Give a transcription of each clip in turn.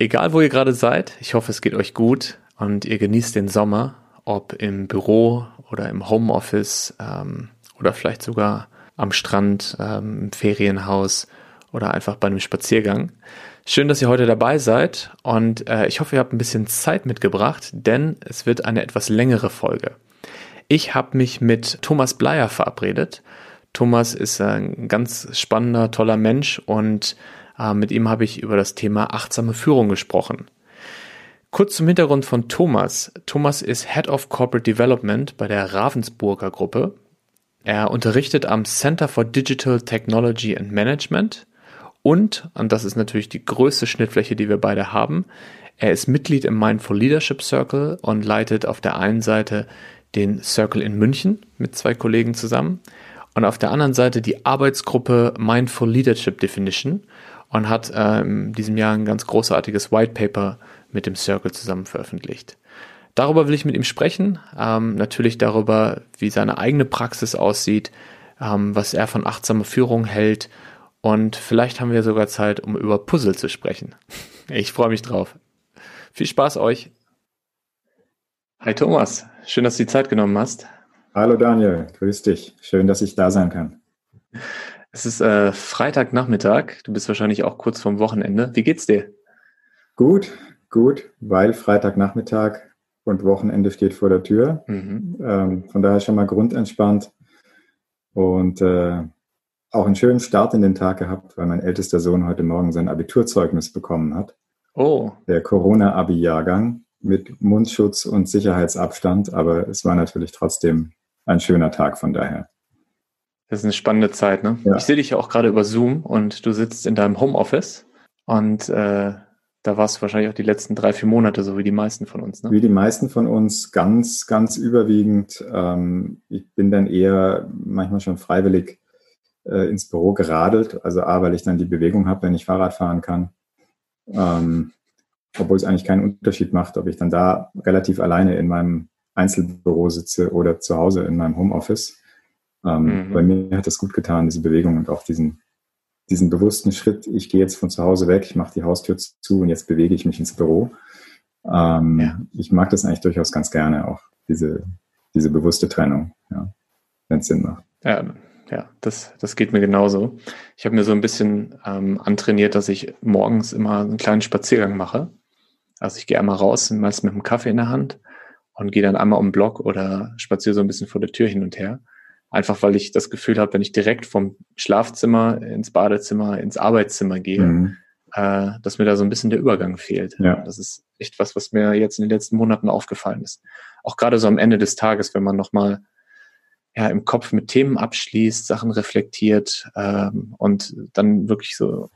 Egal, wo ihr gerade seid, ich hoffe, es geht euch gut und ihr genießt den Sommer, ob im Büro oder im Homeoffice ähm, oder vielleicht sogar am Strand, ähm, im Ferienhaus oder einfach bei einem Spaziergang. Schön, dass ihr heute dabei seid und äh, ich hoffe, ihr habt ein bisschen Zeit mitgebracht, denn es wird eine etwas längere Folge. Ich habe mich mit Thomas Bleier verabredet. Thomas ist ein ganz spannender, toller Mensch und mit ihm habe ich über das Thema achtsame Führung gesprochen. Kurz zum Hintergrund von Thomas. Thomas ist Head of Corporate Development bei der Ravensburger Gruppe. Er unterrichtet am Center for Digital Technology and Management und, und das ist natürlich die größte Schnittfläche, die wir beide haben, er ist Mitglied im Mindful Leadership Circle und leitet auf der einen Seite den Circle in München mit zwei Kollegen zusammen und auf der anderen Seite die Arbeitsgruppe Mindful Leadership Definition und hat äh, in diesem Jahr ein ganz großartiges White Paper mit dem Circle zusammen veröffentlicht. Darüber will ich mit ihm sprechen, ähm, natürlich darüber, wie seine eigene Praxis aussieht, ähm, was er von achtsamer Führung hält und vielleicht haben wir sogar Zeit, um über Puzzle zu sprechen. Ich freue mich drauf. Viel Spaß euch. Hi Thomas, schön, dass du die Zeit genommen hast. Hallo Daniel, grüß dich. Schön, dass ich da sein kann. Es ist äh, Freitagnachmittag. Du bist wahrscheinlich auch kurz vorm Wochenende. Wie geht's dir? Gut, gut, weil Freitagnachmittag und Wochenende steht vor der Tür. Mhm. Ähm, von daher schon mal grundentspannt und äh, auch einen schönen Start in den Tag gehabt, weil mein ältester Sohn heute Morgen sein Abiturzeugnis bekommen hat. Oh. Der Corona-Abi-Jahrgang mit Mundschutz und Sicherheitsabstand, aber es war natürlich trotzdem ein schöner Tag von daher. Das ist eine spannende Zeit, ne? Ja. Ich sehe dich ja auch gerade über Zoom und du sitzt in deinem Homeoffice und äh, da warst du wahrscheinlich auch die letzten drei, vier Monate, so wie die meisten von uns, ne? Wie die meisten von uns, ganz, ganz überwiegend. Ähm, ich bin dann eher manchmal schon freiwillig äh, ins Büro geradelt. Also A, weil ich dann die Bewegung habe, wenn ich Fahrrad fahren kann. Ähm, obwohl es eigentlich keinen Unterschied macht, ob ich dann da relativ alleine in meinem Einzelbüro sitze oder zu Hause in meinem Homeoffice. Ähm, mhm. Bei mir hat das gut getan, diese Bewegung und auch diesen, diesen bewussten Schritt, ich gehe jetzt von zu Hause weg, ich mache die Haustür zu und jetzt bewege ich mich ins Büro. Ähm, ja. Ich mag das eigentlich durchaus ganz gerne, auch diese, diese bewusste Trennung, ja, wenn es Sinn macht. Ja, ja, das, das geht mir genauso. Ich habe mir so ein bisschen ähm, antrainiert, dass ich morgens immer einen kleinen Spaziergang mache. Also ich gehe einmal raus, meist mit einem Kaffee in der Hand und gehe dann einmal um den Block oder spaziere so ein bisschen vor der Tür hin und her. Einfach weil ich das Gefühl habe, wenn ich direkt vom Schlafzimmer ins Badezimmer, ins Arbeitszimmer gehe, mhm. äh, dass mir da so ein bisschen der Übergang fehlt. Ja. Das ist echt was, was mir jetzt in den letzten Monaten aufgefallen ist. Auch gerade so am Ende des Tages, wenn man nochmal ja, im Kopf mit Themen abschließt, Sachen reflektiert ähm, und dann wirklich so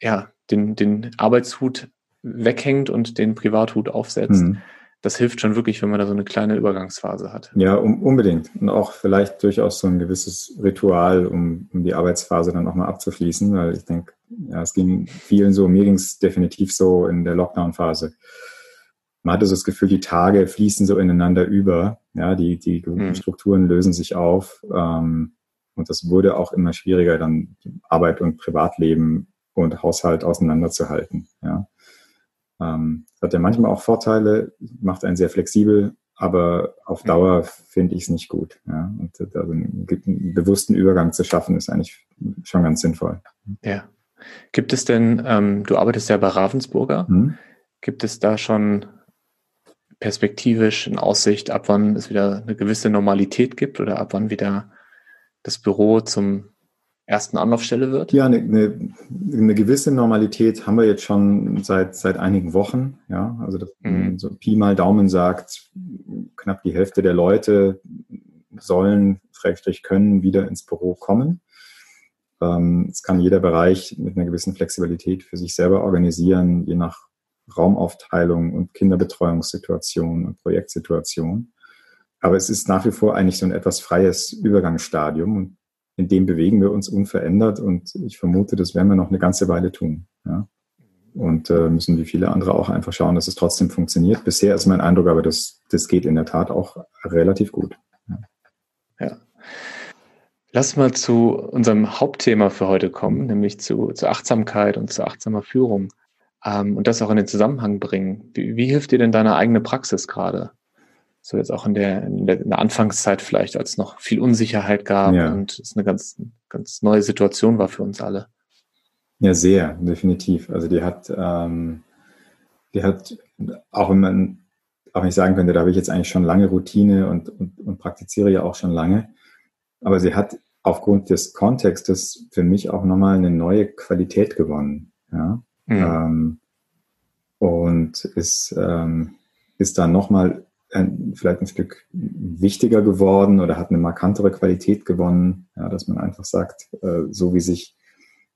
ja, den, den Arbeitshut weghängt und den Privathut aufsetzt. Mhm. Das hilft schon wirklich, wenn man da so eine kleine Übergangsphase hat. Ja, um, unbedingt. Und auch vielleicht durchaus so ein gewisses Ritual, um, um die Arbeitsphase dann auch mal abzuschließen, weil ich denke, ja, es ging vielen so, mir ging es definitiv so in der Lockdown-Phase man hatte so das Gefühl, die Tage fließen so ineinander über. Ja, die, die mhm. Strukturen lösen sich auf. Ähm, und das wurde auch immer schwieriger, dann Arbeit und Privatleben und Haushalt auseinanderzuhalten. Ja. Ähm, hat ja manchmal auch Vorteile, macht einen sehr flexibel, aber auf Dauer finde ich es nicht gut. Ja. Und da einen, einen bewussten Übergang zu schaffen, ist eigentlich schon ganz sinnvoll. Ja. Gibt es denn, ähm, du arbeitest ja bei Ravensburger, hm? gibt es da schon perspektivisch in Aussicht, ab wann es wieder eine gewisse Normalität gibt oder ab wann wieder das Büro zum ersten Anlaufstelle wird? Ja, eine, eine, eine gewisse Normalität haben wir jetzt schon seit, seit einigen Wochen. Ja, also das, mhm. so Pi mal Daumen sagt, knapp die Hälfte der Leute sollen, Schrägstrich können, wieder ins Büro kommen. Ähm, es kann jeder Bereich mit einer gewissen Flexibilität für sich selber organisieren, je nach Raumaufteilung und Kinderbetreuungssituation und Projektsituation. Aber es ist nach wie vor eigentlich so ein etwas freies Übergangsstadium und in dem bewegen wir uns unverändert und ich vermute, das werden wir noch eine ganze Weile tun. Ja? Und äh, müssen wie viele andere auch einfach schauen, dass es trotzdem funktioniert. Bisher ist mein Eindruck, aber das, das geht in der Tat auch relativ gut. Ja. ja. Lass mal zu unserem Hauptthema für heute kommen, nämlich zu, zu Achtsamkeit und zu achtsamer Führung. ähm, und das auch in den Zusammenhang bringen. Wie, wie hilft dir denn deine eigene Praxis gerade? So jetzt auch in der, in der, in der Anfangszeit vielleicht, als es noch viel Unsicherheit gab ja. und es eine ganz, ganz neue Situation war für uns alle. Ja, sehr, definitiv. Also die hat, ähm, die hat, auch wenn man, auch wenn ich sagen könnte, da habe ich jetzt eigentlich schon lange Routine und, und, und praktiziere ja auch schon lange, aber sie hat aufgrund des Kontextes für mich auch nochmal eine neue Qualität gewonnen. Ja? Mhm. Ähm, und ist, ähm, ist dann nochmal ein, vielleicht ein Stück wichtiger geworden oder hat eine markantere Qualität gewonnen, ja, dass man einfach sagt, äh, so wie sich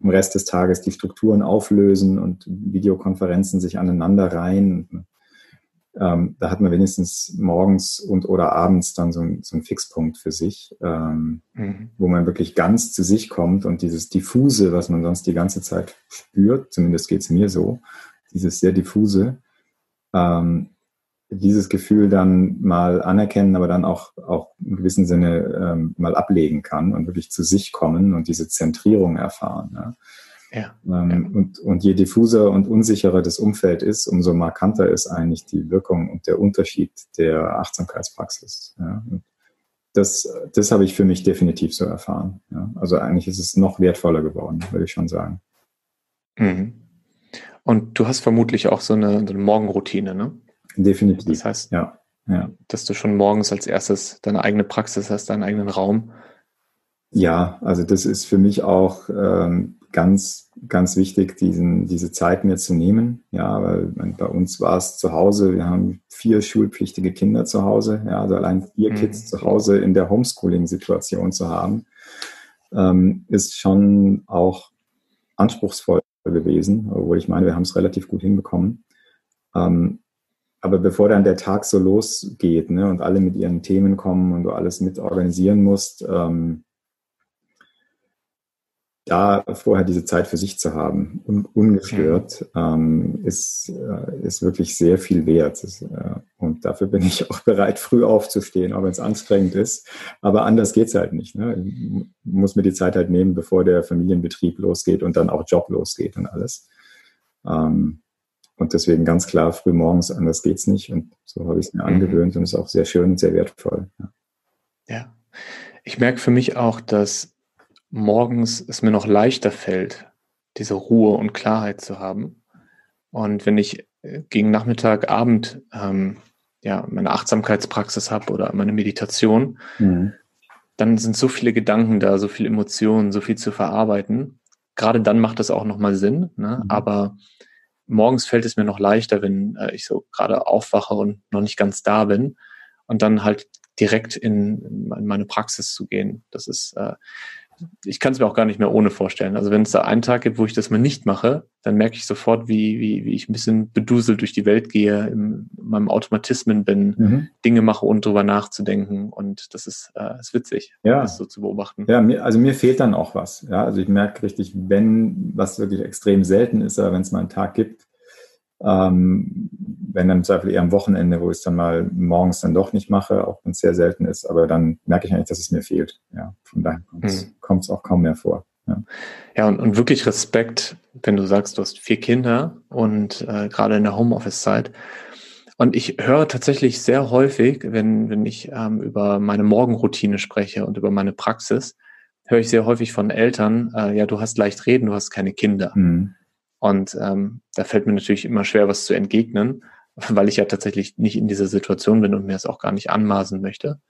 im Rest des Tages die Strukturen auflösen und Videokonferenzen sich aneinander reihen. Ähm, da hat man wenigstens morgens und oder abends dann so, ein, so einen Fixpunkt für sich, ähm, mhm. wo man wirklich ganz zu sich kommt und dieses diffuse, was man sonst die ganze Zeit spürt, zumindest geht es mir so, dieses sehr diffuse, ähm, dieses Gefühl dann mal anerkennen, aber dann auch, auch im gewissen Sinne ähm, mal ablegen kann und wirklich zu sich kommen und diese Zentrierung erfahren. Ja. Ja, ähm, ja. Und, und je diffuser und unsicherer das Umfeld ist, umso markanter ist eigentlich die Wirkung und der Unterschied der Achtsamkeitspraxis. Ja. das, das habe ich für mich definitiv so erfahren. Ja. Also eigentlich ist es noch wertvoller geworden, würde ich schon sagen. Mhm. Und du hast vermutlich auch so eine, so eine Morgenroutine, ne? Definitiv. Das heißt, ja, ja. dass du schon morgens als erstes deine eigene Praxis hast, deinen eigenen Raum. Ja, also das ist für mich auch ähm, ganz, ganz wichtig, diesen, diese Zeit mir zu nehmen. Ja, weil bei uns war es zu Hause, wir haben vier schulpflichtige Kinder zu Hause, ja, also allein vier mhm. Kids zu Hause in der Homeschooling-Situation zu haben, ähm, ist schon auch anspruchsvoll gewesen, obwohl ich meine, wir haben es relativ gut hinbekommen. Ähm, aber bevor dann der Tag so losgeht ne, und alle mit ihren Themen kommen und du alles mit organisieren musst, ähm, da vorher diese Zeit für sich zu haben, un ungestört, ähm, ist, äh, ist wirklich sehr viel wert. Das, äh, und dafür bin ich auch bereit, früh aufzustehen, auch wenn es anstrengend ist. Aber anders geht's halt nicht. Ne? Ich muss mir die Zeit halt nehmen, bevor der Familienbetrieb losgeht und dann auch Job losgeht und alles. Ähm, und deswegen ganz klar, früh morgens, anders geht's nicht. Und so habe ich es mir mhm. angewöhnt und ist auch sehr schön und sehr wertvoll. Ja. ja. Ich merke für mich auch, dass morgens es mir noch leichter fällt, diese Ruhe und Klarheit zu haben. Und wenn ich äh, gegen Nachmittag, Abend ähm, ja, meine Achtsamkeitspraxis habe oder meine Meditation, mhm. dann sind so viele Gedanken da, so viele Emotionen, so viel zu verarbeiten. Gerade dann macht das auch nochmal Sinn. Ne? Mhm. Aber morgens fällt es mir noch leichter, wenn äh, ich so gerade aufwache und noch nicht ganz da bin und dann halt direkt in, in meine Praxis zu gehen. Das ist, äh, ich kann es mir auch gar nicht mehr ohne vorstellen. Also wenn es da einen Tag gibt, wo ich das mal nicht mache, dann merke ich sofort, wie, wie, wie ich ein bisschen beduselt durch die Welt gehe, in meinem Automatismen bin, mhm. Dinge mache, ohne drüber nachzudenken. Und das ist, äh, ist witzig, ja. das so zu beobachten. Ja, mir, also mir fehlt dann auch was. Ja, also ich merke richtig, wenn, was wirklich extrem selten ist, aber wenn es mal einen Tag gibt, ähm, wenn dann im Zweifel eher am Wochenende, wo ich es dann mal morgens dann doch nicht mache, auch wenn es sehr selten ist, aber dann merke ich eigentlich, dass es mir fehlt. Ja, von daher kommt es mhm. auch kaum mehr vor. Ja, ja und, und wirklich Respekt, wenn du sagst, du hast vier Kinder und äh, gerade in der Homeoffice-Zeit. Und ich höre tatsächlich sehr häufig, wenn, wenn ich ähm, über meine Morgenroutine spreche und über meine Praxis, höre ich sehr häufig von Eltern, äh, ja, du hast leicht reden, du hast keine Kinder. Mhm. Und ähm, da fällt mir natürlich immer schwer, was zu entgegnen, weil ich ja tatsächlich nicht in dieser Situation bin und mir es auch gar nicht anmaßen möchte.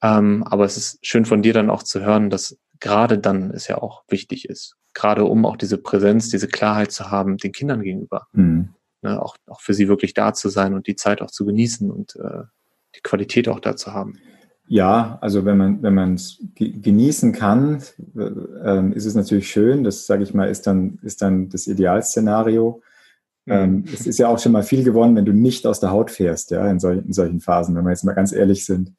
Ähm, aber es ist schön von dir dann auch zu hören, dass gerade dann es ja auch wichtig ist, gerade um auch diese Präsenz, diese Klarheit zu haben den Kindern gegenüber. Mhm. Ne, auch, auch für sie wirklich da zu sein und die Zeit auch zu genießen und äh, die Qualität auch da zu haben. Ja, also wenn man wenn man es genießen kann, äh, ist es natürlich schön. Das sage ich mal ist dann ist dann das Idealszenario. Mhm. Ähm, es ist ja auch schon mal viel gewonnen, wenn du nicht aus der Haut fährst, ja in, sol in solchen Phasen, wenn wir jetzt mal ganz ehrlich sind,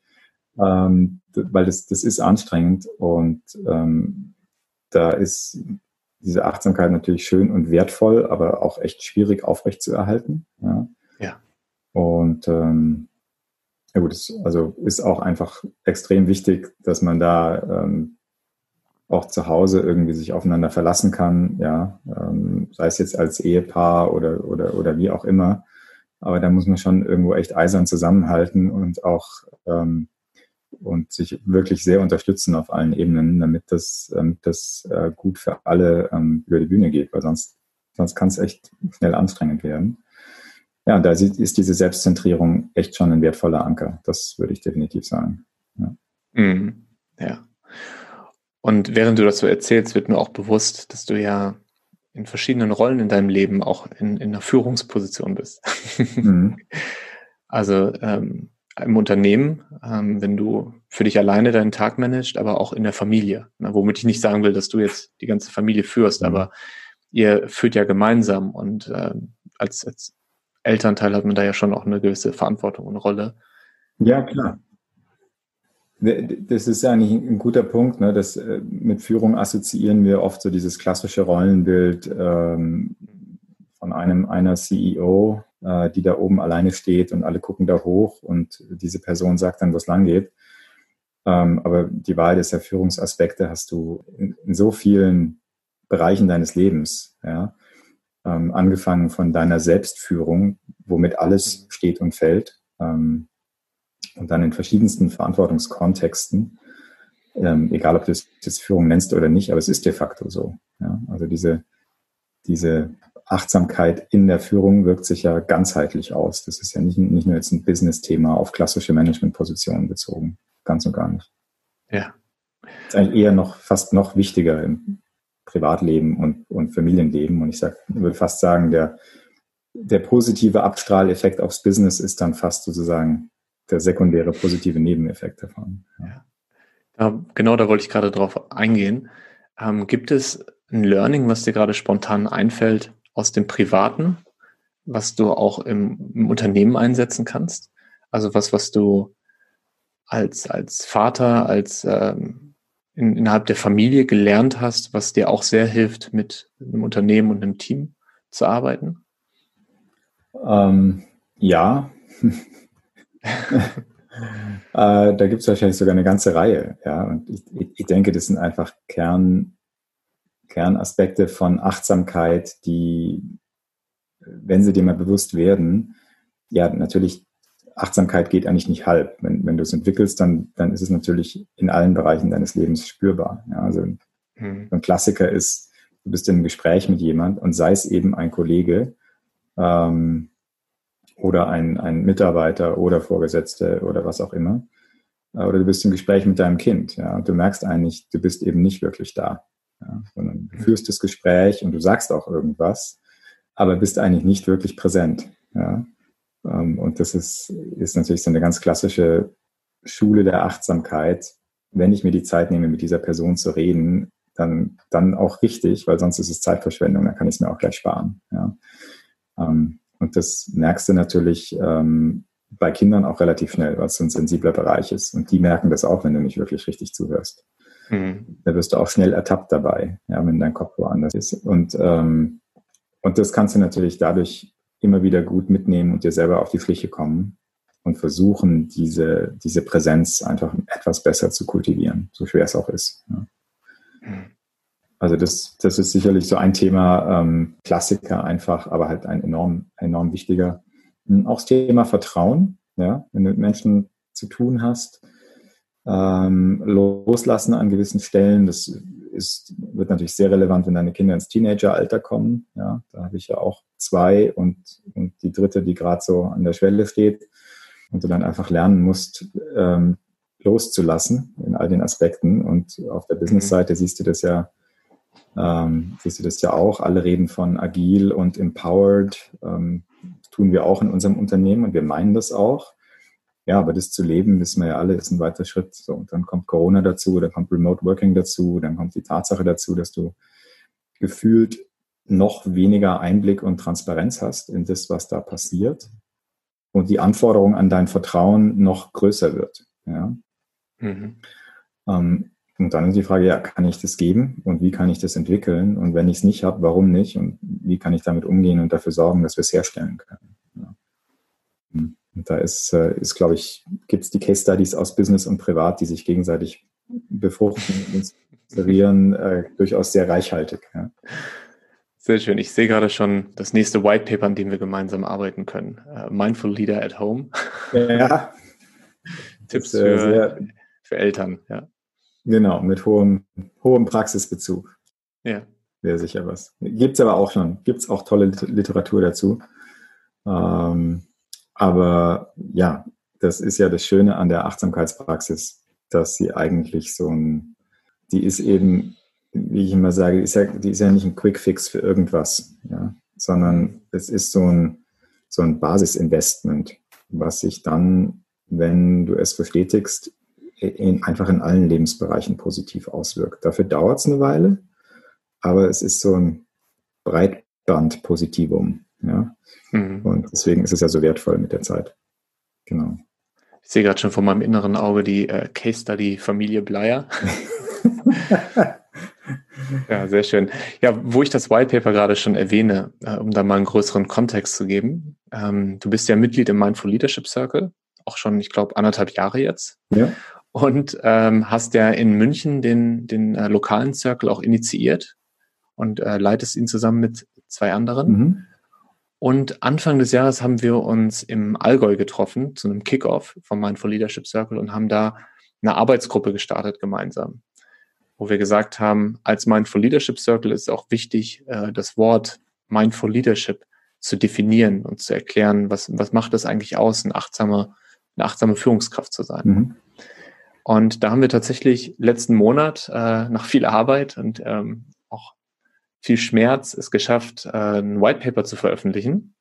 ähm, weil das das ist anstrengend und ähm, da ist diese Achtsamkeit natürlich schön und wertvoll, aber auch echt schwierig aufrecht zu erhalten. Ja. ja. Und ähm, ja gut, es also ist auch einfach extrem wichtig, dass man da ähm, auch zu Hause irgendwie sich aufeinander verlassen kann, ja, ähm, sei es jetzt als Ehepaar oder, oder, oder wie auch immer. Aber da muss man schon irgendwo echt eisern zusammenhalten und auch ähm, und sich wirklich sehr unterstützen auf allen Ebenen, damit das, damit das äh, gut für alle ähm, über die Bühne geht, weil sonst, sonst kann es echt schnell anstrengend werden. Ja, da ist diese Selbstzentrierung echt schon ein wertvoller Anker. Das würde ich definitiv sagen. Ja. Mm, ja. Und während du das so erzählst, wird mir auch bewusst, dass du ja in verschiedenen Rollen in deinem Leben auch in, in einer Führungsposition bist. Mhm. Also ähm, im Unternehmen, ähm, wenn du für dich alleine deinen Tag managst, aber auch in der Familie. Na, womit ich nicht sagen will, dass du jetzt die ganze Familie führst, mhm. aber ihr führt ja gemeinsam und äh, als, als Elternteil hat man da ja schon auch eine gewisse Verantwortung und Rolle. Ja, klar. Das ist eigentlich ein guter Punkt. Ne? Das, äh, mit Führung assoziieren wir oft so dieses klassische Rollenbild ähm, von einem einer CEO, äh, die da oben alleine steht und alle gucken da hoch und diese Person sagt dann, wo es lang geht. Ähm, aber die Wahl der Führungsaspekte hast du in, in, so vielen Bereichen deines Lebens. Ja? Ähm, angefangen von deiner Selbstführung, womit alles steht und fällt. Ähm, und dann in verschiedensten Verantwortungskontexten, ähm, egal ob du es jetzt Führung nennst oder nicht, aber es ist de facto so. Ja? Also diese, diese Achtsamkeit in der Führung wirkt sich ja ganzheitlich aus. Das ist ja nicht, nicht nur jetzt ein Business-Thema auf klassische Managementpositionen bezogen. Ganz und gar nicht. Ja. ist eigentlich eher noch, fast noch wichtiger im Privatleben und, und Familienleben. Und ich sag, würde fast sagen, der, der positive Abstrahleffekt aufs Business ist dann fast sozusagen der sekundäre positive Nebeneffekt davon. Ja. ja genau, da wollte ich gerade drauf eingehen. Ähm, gibt es ein Learning, was dir gerade spontan einfällt aus dem Privaten, was du auch im, im Unternehmen einsetzen kannst? Also was, was du als, als Vater, als ähm, in, innerhalb der Familie gelernt hast, was dir auch sehr hilft, mit einem Unternehmen und einem Team zu arbeiten? Ähm, ja, äh, da gibt es wahrscheinlich sogar eine ganze Reihe. Ja, und ich, ich denke, das sind einfach Kern, Kernaspekte von Achtsamkeit, die, wenn sie dir mal bewusst werden, ja, natürlich, Achtsamkeit geht eigentlich nicht halb. Wenn, wenn du es entwickelst, dann, dann ist es natürlich in allen Bereichen deines Lebens spürbar. Ja, also mhm. ein Klassiker ist, du bist in einem Gespräch mit jemand und sei es eben ein Kollege, ähm, oder ein, ein Mitarbeiter oder Vorgesetzte oder was auch immer. Äh, oder du bist im Gespräch mit deinem Kind, ja, und du merkst eigentlich, du bist eben nicht wirklich da. Ja, sondern du führst das Gespräch und du sagst auch irgendwas, aber bist eigentlich nicht wirklich präsent. Ja. Ähm, und das ist, ist natürlich so eine ganz klassische Schule der Achtsamkeit. Wenn ich mir die Zeit nehme, mit dieser Person zu reden, dann, dann auch richtig, weil sonst ist es Zeitverschwendung, dann kann ich es mir auch gleich sparen. Ja. Ähm, und das merkst du natürlich ähm, bei Kindern auch relativ schnell, was so ein sensibler Bereich ist. Und die merken das auch, wenn du nicht wirklich richtig zuhörst. Mhm. Da wirst du auch schnell ertappt dabei, ja, wenn dein Kopf woanders ist. Und, ähm, und das kannst du natürlich dadurch immer wieder gut mitnehmen und dir selber auf die Schliche kommen und versuchen, diese, diese Präsenz einfach etwas besser zu kultivieren, so schwer es auch ist. Ja. Also das, das ist sicherlich so ein Thema, ähm, Klassiker einfach, aber halt ein enorm, enorm wichtiger. Hm, auch das Thema Vertrauen, ja, wenn du mit Menschen zu tun hast, ähm, loslassen an gewissen Stellen, das ist, wird natürlich sehr relevant, wenn deine Kinder ins Teenageralter kommen. Ja, da habe ich ja auch zwei und, und die dritte, die gerade so an der Schwelle steht und du dann einfach lernen musst, ähm, loszulassen in all den Aspekten. Und auf der. Business-Seite siehst du das ja ähm, siehst du das ja auch. Alle reden von agil und empowered. Ähm, tun wir auch in unserem Unternehmen und wir meinen das auch. Ja, aber das zu leben, wissen wir ja alle, ist ein weiter Schritt. So, und dann kommt Corona dazu, dann kommt Remote Working dazu, dann kommt die Tatsache dazu, dass du gefühlt noch weniger Einblick und Transparenz hast in das, was da passiert. Und die Anforderung an dein Vertrauen noch größer wird. Ja. Mhm. Ähm, und dann ist die Frage, ja, kann ich das geben und wie kann ich das entwickeln? Und wenn ich es nicht habe, warum nicht? Und wie kann ich damit umgehen und dafür sorgen, dass wir es herstellen können? Ja. Und da ist, äh, ist glaube ich, gibt es die Case Studies aus Business und Privat, die sich gegenseitig befruchten, inspirieren, äh, durchaus sehr reichhaltig. Ja. Sehr schön. Ich sehe gerade schon das nächste White Paper, an dem wir gemeinsam arbeiten können. Uh, Mindful Leader at Home. Ja. Tipps ist, äh, für, für Eltern, ja. Genau, mit hohem, hohem Praxisbezug. Ja. Wäre sicher was. Gibt es aber auch schon. Gibt es auch tolle Literatur dazu. Ähm, aber ja, das ist ja das Schöne an der Achtsamkeitspraxis, dass sie eigentlich so ein, die ist eben, wie ich immer sage, die ist ja, die ist ja nicht ein Quick-Fix für irgendwas, ja, sondern es ist so ein, so ein Basisinvestment, was sich dann, wenn du es bestätigst, in, einfach in allen Lebensbereichen positiv auswirkt. Dafür dauert es eine Weile, aber es ist so ein Breitband-Positivum. Ja? Mhm. Und deswegen ist es ja so wertvoll mit der Zeit. Genau. Ich sehe gerade schon vor meinem inneren Auge die äh, Case Study Familie Bleier. ja, sehr schön. Ja, wo ich das White Paper gerade schon erwähne, äh, um da mal einen größeren Kontext zu geben. Ähm, du bist ja Mitglied im Mindful Leadership Circle, auch schon, ich glaube, anderthalb Jahre jetzt. Ja. Und ähm, hast ja in München den, den äh, lokalen Circle auch initiiert und äh, leitest ihn zusammen mit zwei anderen. Mhm. Und Anfang des Jahres haben wir uns im Allgäu getroffen zu einem Kickoff vom Mindful Leadership Circle und haben da eine Arbeitsgruppe gestartet gemeinsam, wo wir gesagt haben, als Mindful Leadership Circle ist auch wichtig, äh, das Wort Mindful Leadership zu definieren und zu erklären, was, was macht es eigentlich aus, ein achtsamer, eine achtsame Führungskraft zu sein. Mhm. Und da haben wir tatsächlich letzten Monat äh, nach viel Arbeit und ähm, auch viel Schmerz es geschafft, äh, ein White Paper zu veröffentlichen,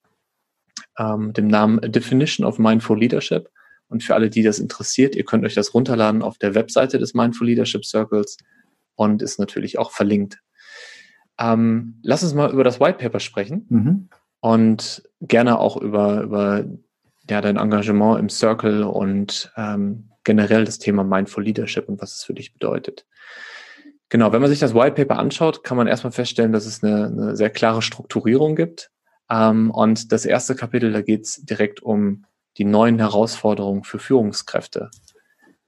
ähm, dem Namen A Definition of Mindful Leadership. Und für alle, die das interessiert, ihr könnt euch das runterladen auf der Webseite des Mindful Leadership Circles und ist natürlich auch verlinkt. Ähm, lass uns mal über das White Paper sprechen mhm. und gerne auch über, über ja, dein Engagement im Circle und ähm, generell das Thema Mindful Leadership und was es für dich bedeutet. Genau, wenn man sich das White Paper anschaut, kann man erstmal feststellen, dass es eine, eine sehr klare Strukturierung gibt. Ähm, und das erste Kapitel, da geht es direkt um die neuen Herausforderungen für Führungskräfte.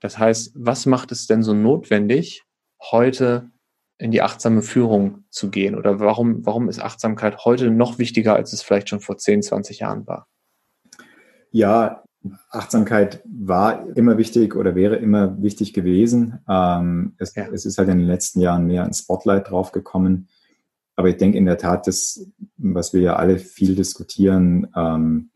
Das heißt, was macht es denn so notwendig, heute in die achtsame Führung zu gehen? Oder warum, warum ist Achtsamkeit heute noch wichtiger, als es vielleicht schon vor 10, 20 Jahren war? Ja, Achtsamkeit war immer wichtig oder wäre immer wichtig gewesen. Ähm, es, ja. es, ist halt in den letzten Jahren mehr ein Spotlight drauf gekommen. Aber ich denke in der Tat, das, was wir ja alle viel diskutieren, ähm,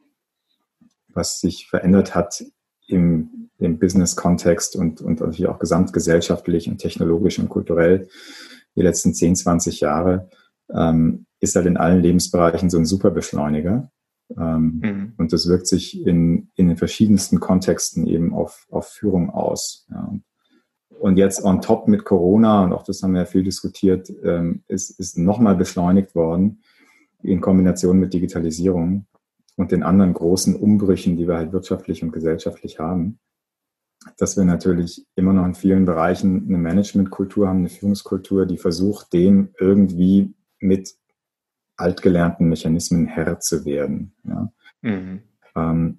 was sich verändert hat im, im Business-Kontext und, und natürlich auch gesamtgesellschaftlich und technologisch und kulturell die letzten 10, 20 Jahre, ähm, ist halt in allen Lebensbereichen so ein Superbeschleuniger. Ähm, mhm. Und das wirkt sich in, in den verschiedensten Kontexten eben auf, auf Führung aus. Ja. Und jetzt on top mit Corona, und auch das haben wir ja viel diskutiert, ähm, ist, ist nochmal beschleunigt worden in Kombination mit Digitalisierung und den anderen großen Umbrüchen, die wir halt wirtschaftlich und gesellschaftlich haben, dass wir natürlich immer noch in vielen Bereichen eine Managementkultur haben, eine Führungskultur, die versucht, dem irgendwie mit altgelernten Mechanismen Herr zu werden. Ja. Mhm. Ähm,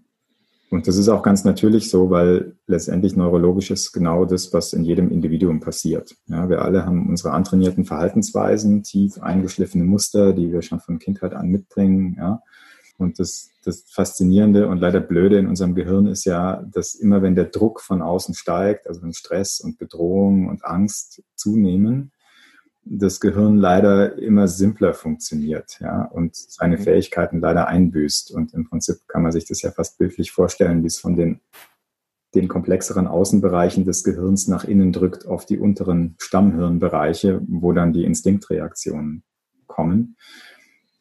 und das ist auch ganz natürlich so, weil letztendlich neurologisch ist genau das, was in jedem Individuum passiert. Ja, wir alle haben unsere antrainierten Verhaltensweisen, tief eingeschliffene Muster, die wir schon von Kindheit an mitbringen. Ja. Und das, das Faszinierende und leider Blöde in unserem Gehirn ist ja, dass immer wenn der Druck von außen steigt, also wenn Stress und Bedrohung und Angst zunehmen, das Gehirn leider immer simpler funktioniert, ja, und seine mhm. Fähigkeiten leider einbüßt. Und im Prinzip kann man sich das ja fast bildlich vorstellen, wie es von den, den komplexeren Außenbereichen des Gehirns nach innen drückt auf die unteren Stammhirnbereiche, wo dann die Instinktreaktionen kommen.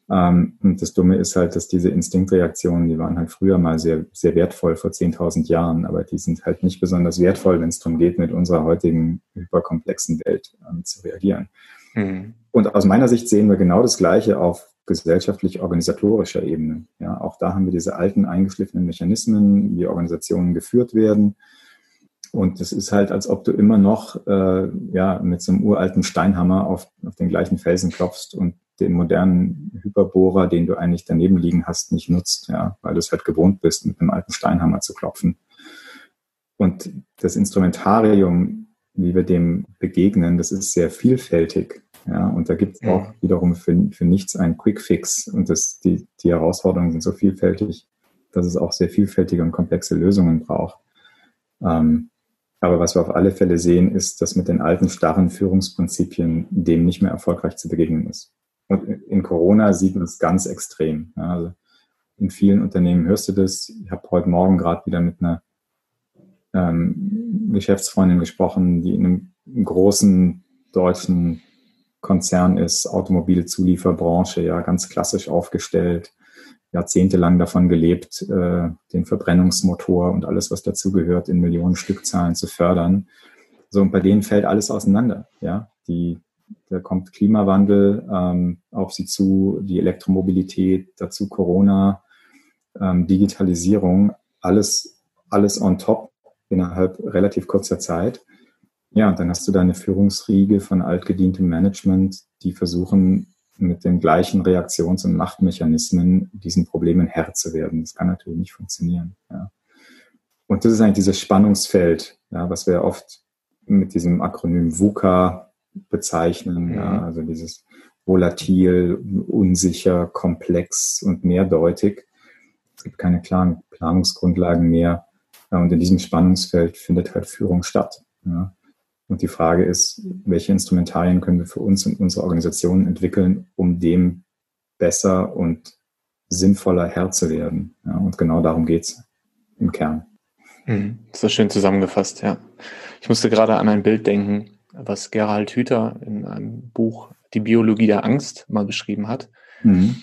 Ähm, und das Dumme ist halt, dass diese Instinktreaktionen, die waren halt früher mal sehr, sehr wertvoll vor 10.000 Jahren, aber die sind halt nicht besonders wertvoll, wenn es darum geht, mit unserer heutigen hyperkomplexen Welt ähm, zu reagieren. Mhm. Und aus meiner Sicht sehen wir genau das Gleiche auf gesellschaftlich-organisatorischer Ebene. Ja, auch da haben wir diese alten eingeschliffenen Mechanismen, wie Organisationen geführt werden. Und es ist halt, als ob du immer noch äh, ja, mit so einem uralten Steinhammer auf, auf den gleichen Felsen klopfst und den modernen Hyperbohrer, den du eigentlich daneben liegen hast, nicht nutzt, ja, weil du es halt gewohnt bist, mit einem alten Steinhammer zu klopfen. Und das Instrumentarium wie wir dem begegnen, das ist sehr vielfältig. Ja, und da gibt es auch wiederum für, für nichts einen Quick Fix. Und das, die, die Herausforderungen sind so vielfältig, dass es auch sehr vielfältige und komplexe Lösungen braucht. Ähm, aber was wir auf alle Fälle sehen, ist, dass mit den alten starren Führungsprinzipien dem nicht mehr erfolgreich zu begegnen ist. Und in Corona sieht man es ganz extrem. Ja, also in vielen Unternehmen hörst du das. Ich habe heute Morgen gerade wieder mit einer ähm, Geschäftsfreundin gesprochen, die in einem großen deutschen Konzern ist, Automobilzulieferbranche, ja, ganz klassisch aufgestellt, jahrzehntelang davon gelebt, äh, den Verbrennungsmotor und alles, was dazugehört, in Millionen Stückzahlen zu fördern. So, und bei denen fällt alles auseinander, ja. Die, da kommt Klimawandel ähm, auf sie zu, die Elektromobilität, dazu Corona, ähm, Digitalisierung, alles, alles on top innerhalb relativ kurzer Zeit. Ja, und dann hast du da eine Führungsriege von altgedientem Management, die versuchen, mit den gleichen Reaktions- und Machtmechanismen diesen Problemen Herr zu werden. Das kann natürlich nicht funktionieren. Ja. Und das ist eigentlich dieses Spannungsfeld, ja, was wir oft mit diesem Akronym VUCA bezeichnen. Mhm. Ja, also dieses volatil, unsicher, komplex und mehrdeutig. Es gibt keine klaren Planungsgrundlagen mehr. Und in diesem Spannungsfeld findet halt Führung statt. Ja. Und die Frage ist, welche Instrumentarien können wir für uns und unsere Organisationen entwickeln, um dem besser und sinnvoller Herr zu werden. Ja, und genau darum geht's im Kern. Mhm. Das ist schön zusammengefasst, ja. Ich musste gerade an ein Bild denken, was Gerald Hüther in einem Buch Die Biologie der Angst mal beschrieben hat, mhm.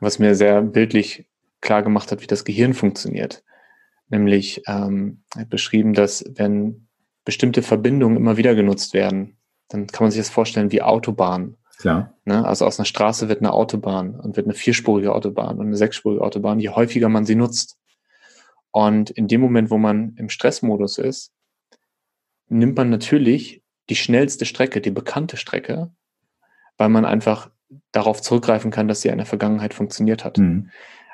was mir sehr bildlich klar gemacht hat, wie das Gehirn funktioniert. Nämlich ähm, beschrieben, dass wenn bestimmte Verbindungen immer wieder genutzt werden, dann kann man sich das vorstellen wie Autobahn. Klar. Ne? Also aus einer Straße wird eine Autobahn und wird eine vierspurige Autobahn und eine sechsspurige Autobahn, je häufiger man sie nutzt. Und in dem Moment, wo man im Stressmodus ist, nimmt man natürlich die schnellste Strecke, die bekannte Strecke, weil man einfach darauf zurückgreifen kann, dass sie in der Vergangenheit funktioniert hat. Mhm.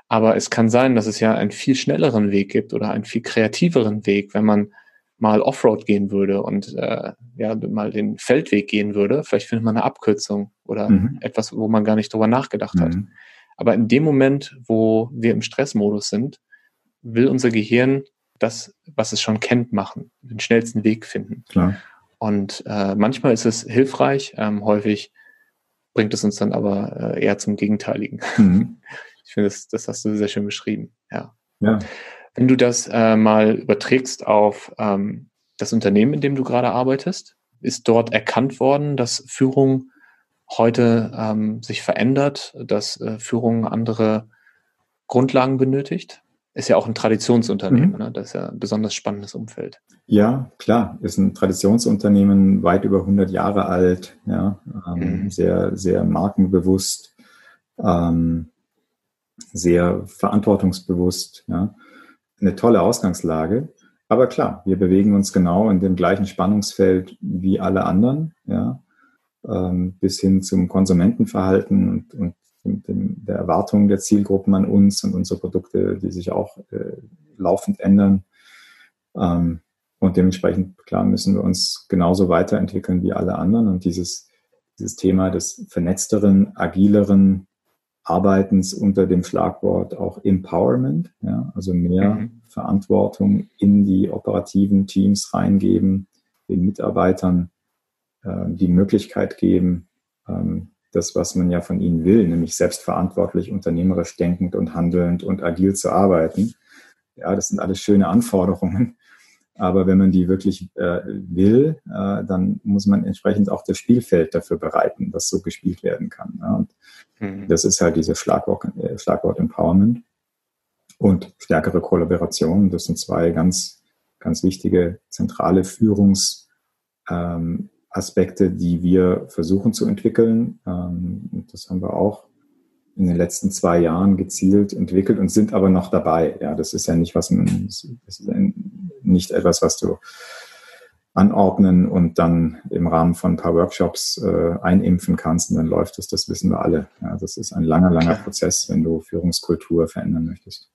Aber es kann sein, dass es ja einen viel schnelleren Weg gibt oder einen viel kreativeren Weg, wenn man mal Offroad gehen würde und äh, ja mal den Feldweg gehen würde, vielleicht findet man eine Abkürzung oder mhm. etwas, wo man gar nicht drüber nachgedacht mhm. hat. Aber in dem Moment, wo wir im Stressmodus sind, will unser Gehirn das, was es schon kennt, machen, den schnellsten Weg finden. Klar. Und äh, manchmal ist es hilfreich, ähm, häufig bringt es uns dann aber äh, eher zum Gegenteiligen. Mhm. Ich finde, das, das hast du sehr schön beschrieben. Ja. ja. Wenn du das äh, mal überträgst auf ähm, das Unternehmen, in dem du gerade arbeitest, ist dort erkannt worden, dass Führung heute ähm, sich verändert, dass äh, Führung andere Grundlagen benötigt? Ist ja auch ein Traditionsunternehmen, mhm. ne? das ist ja ein besonders spannendes Umfeld. Ja, klar, ist ein Traditionsunternehmen, weit über 100 Jahre alt, ja, ähm, mhm. sehr, sehr markenbewusst, ähm, sehr verantwortungsbewusst, ja eine tolle Ausgangslage. Aber klar, wir bewegen uns genau in dem gleichen Spannungsfeld wie alle anderen, ja, ähm, bis hin zum Konsumentenverhalten und, und dem, der Erwartungen der Zielgruppen an uns und unsere Produkte, die sich auch äh, laufend ändern. Ähm, und dementsprechend, klar, müssen wir uns genauso weiterentwickeln wie alle anderen. Und dieses, dieses Thema des vernetzteren, agileren, Arbeitens unter dem Schlagwort auch Empowerment, ja, also mehr mhm. Verantwortung in die operativen Teams reingeben, den Mitarbeitern äh, die Möglichkeit geben, ähm, das, was man ja von ihnen will, nämlich selbstverantwortlich, unternehmerisch denkend und handelnd und agil zu arbeiten. Ja, das sind alles schöne Anforderungen. Aber wenn man die wirklich äh, will, äh, dann muss man entsprechend auch das Spielfeld dafür bereiten, dass so gespielt werden kann. Ja. Und mhm. das ist halt dieses Schlagwort, äh, Schlagwort Empowerment und stärkere Kollaboration. Das sind zwei ganz, ganz wichtige zentrale Führungsaspekte, ähm, die wir versuchen zu entwickeln. Ähm, das haben wir auch in den letzten zwei Jahren gezielt entwickelt und sind aber noch dabei. Ja, das ist ja nicht was, das ist nicht etwas, was du anordnen und dann im Rahmen von ein paar Workshops äh, einimpfen kannst und dann läuft es, das wissen wir alle. Ja, das ist ein langer, langer Prozess, wenn du Führungskultur verändern möchtest.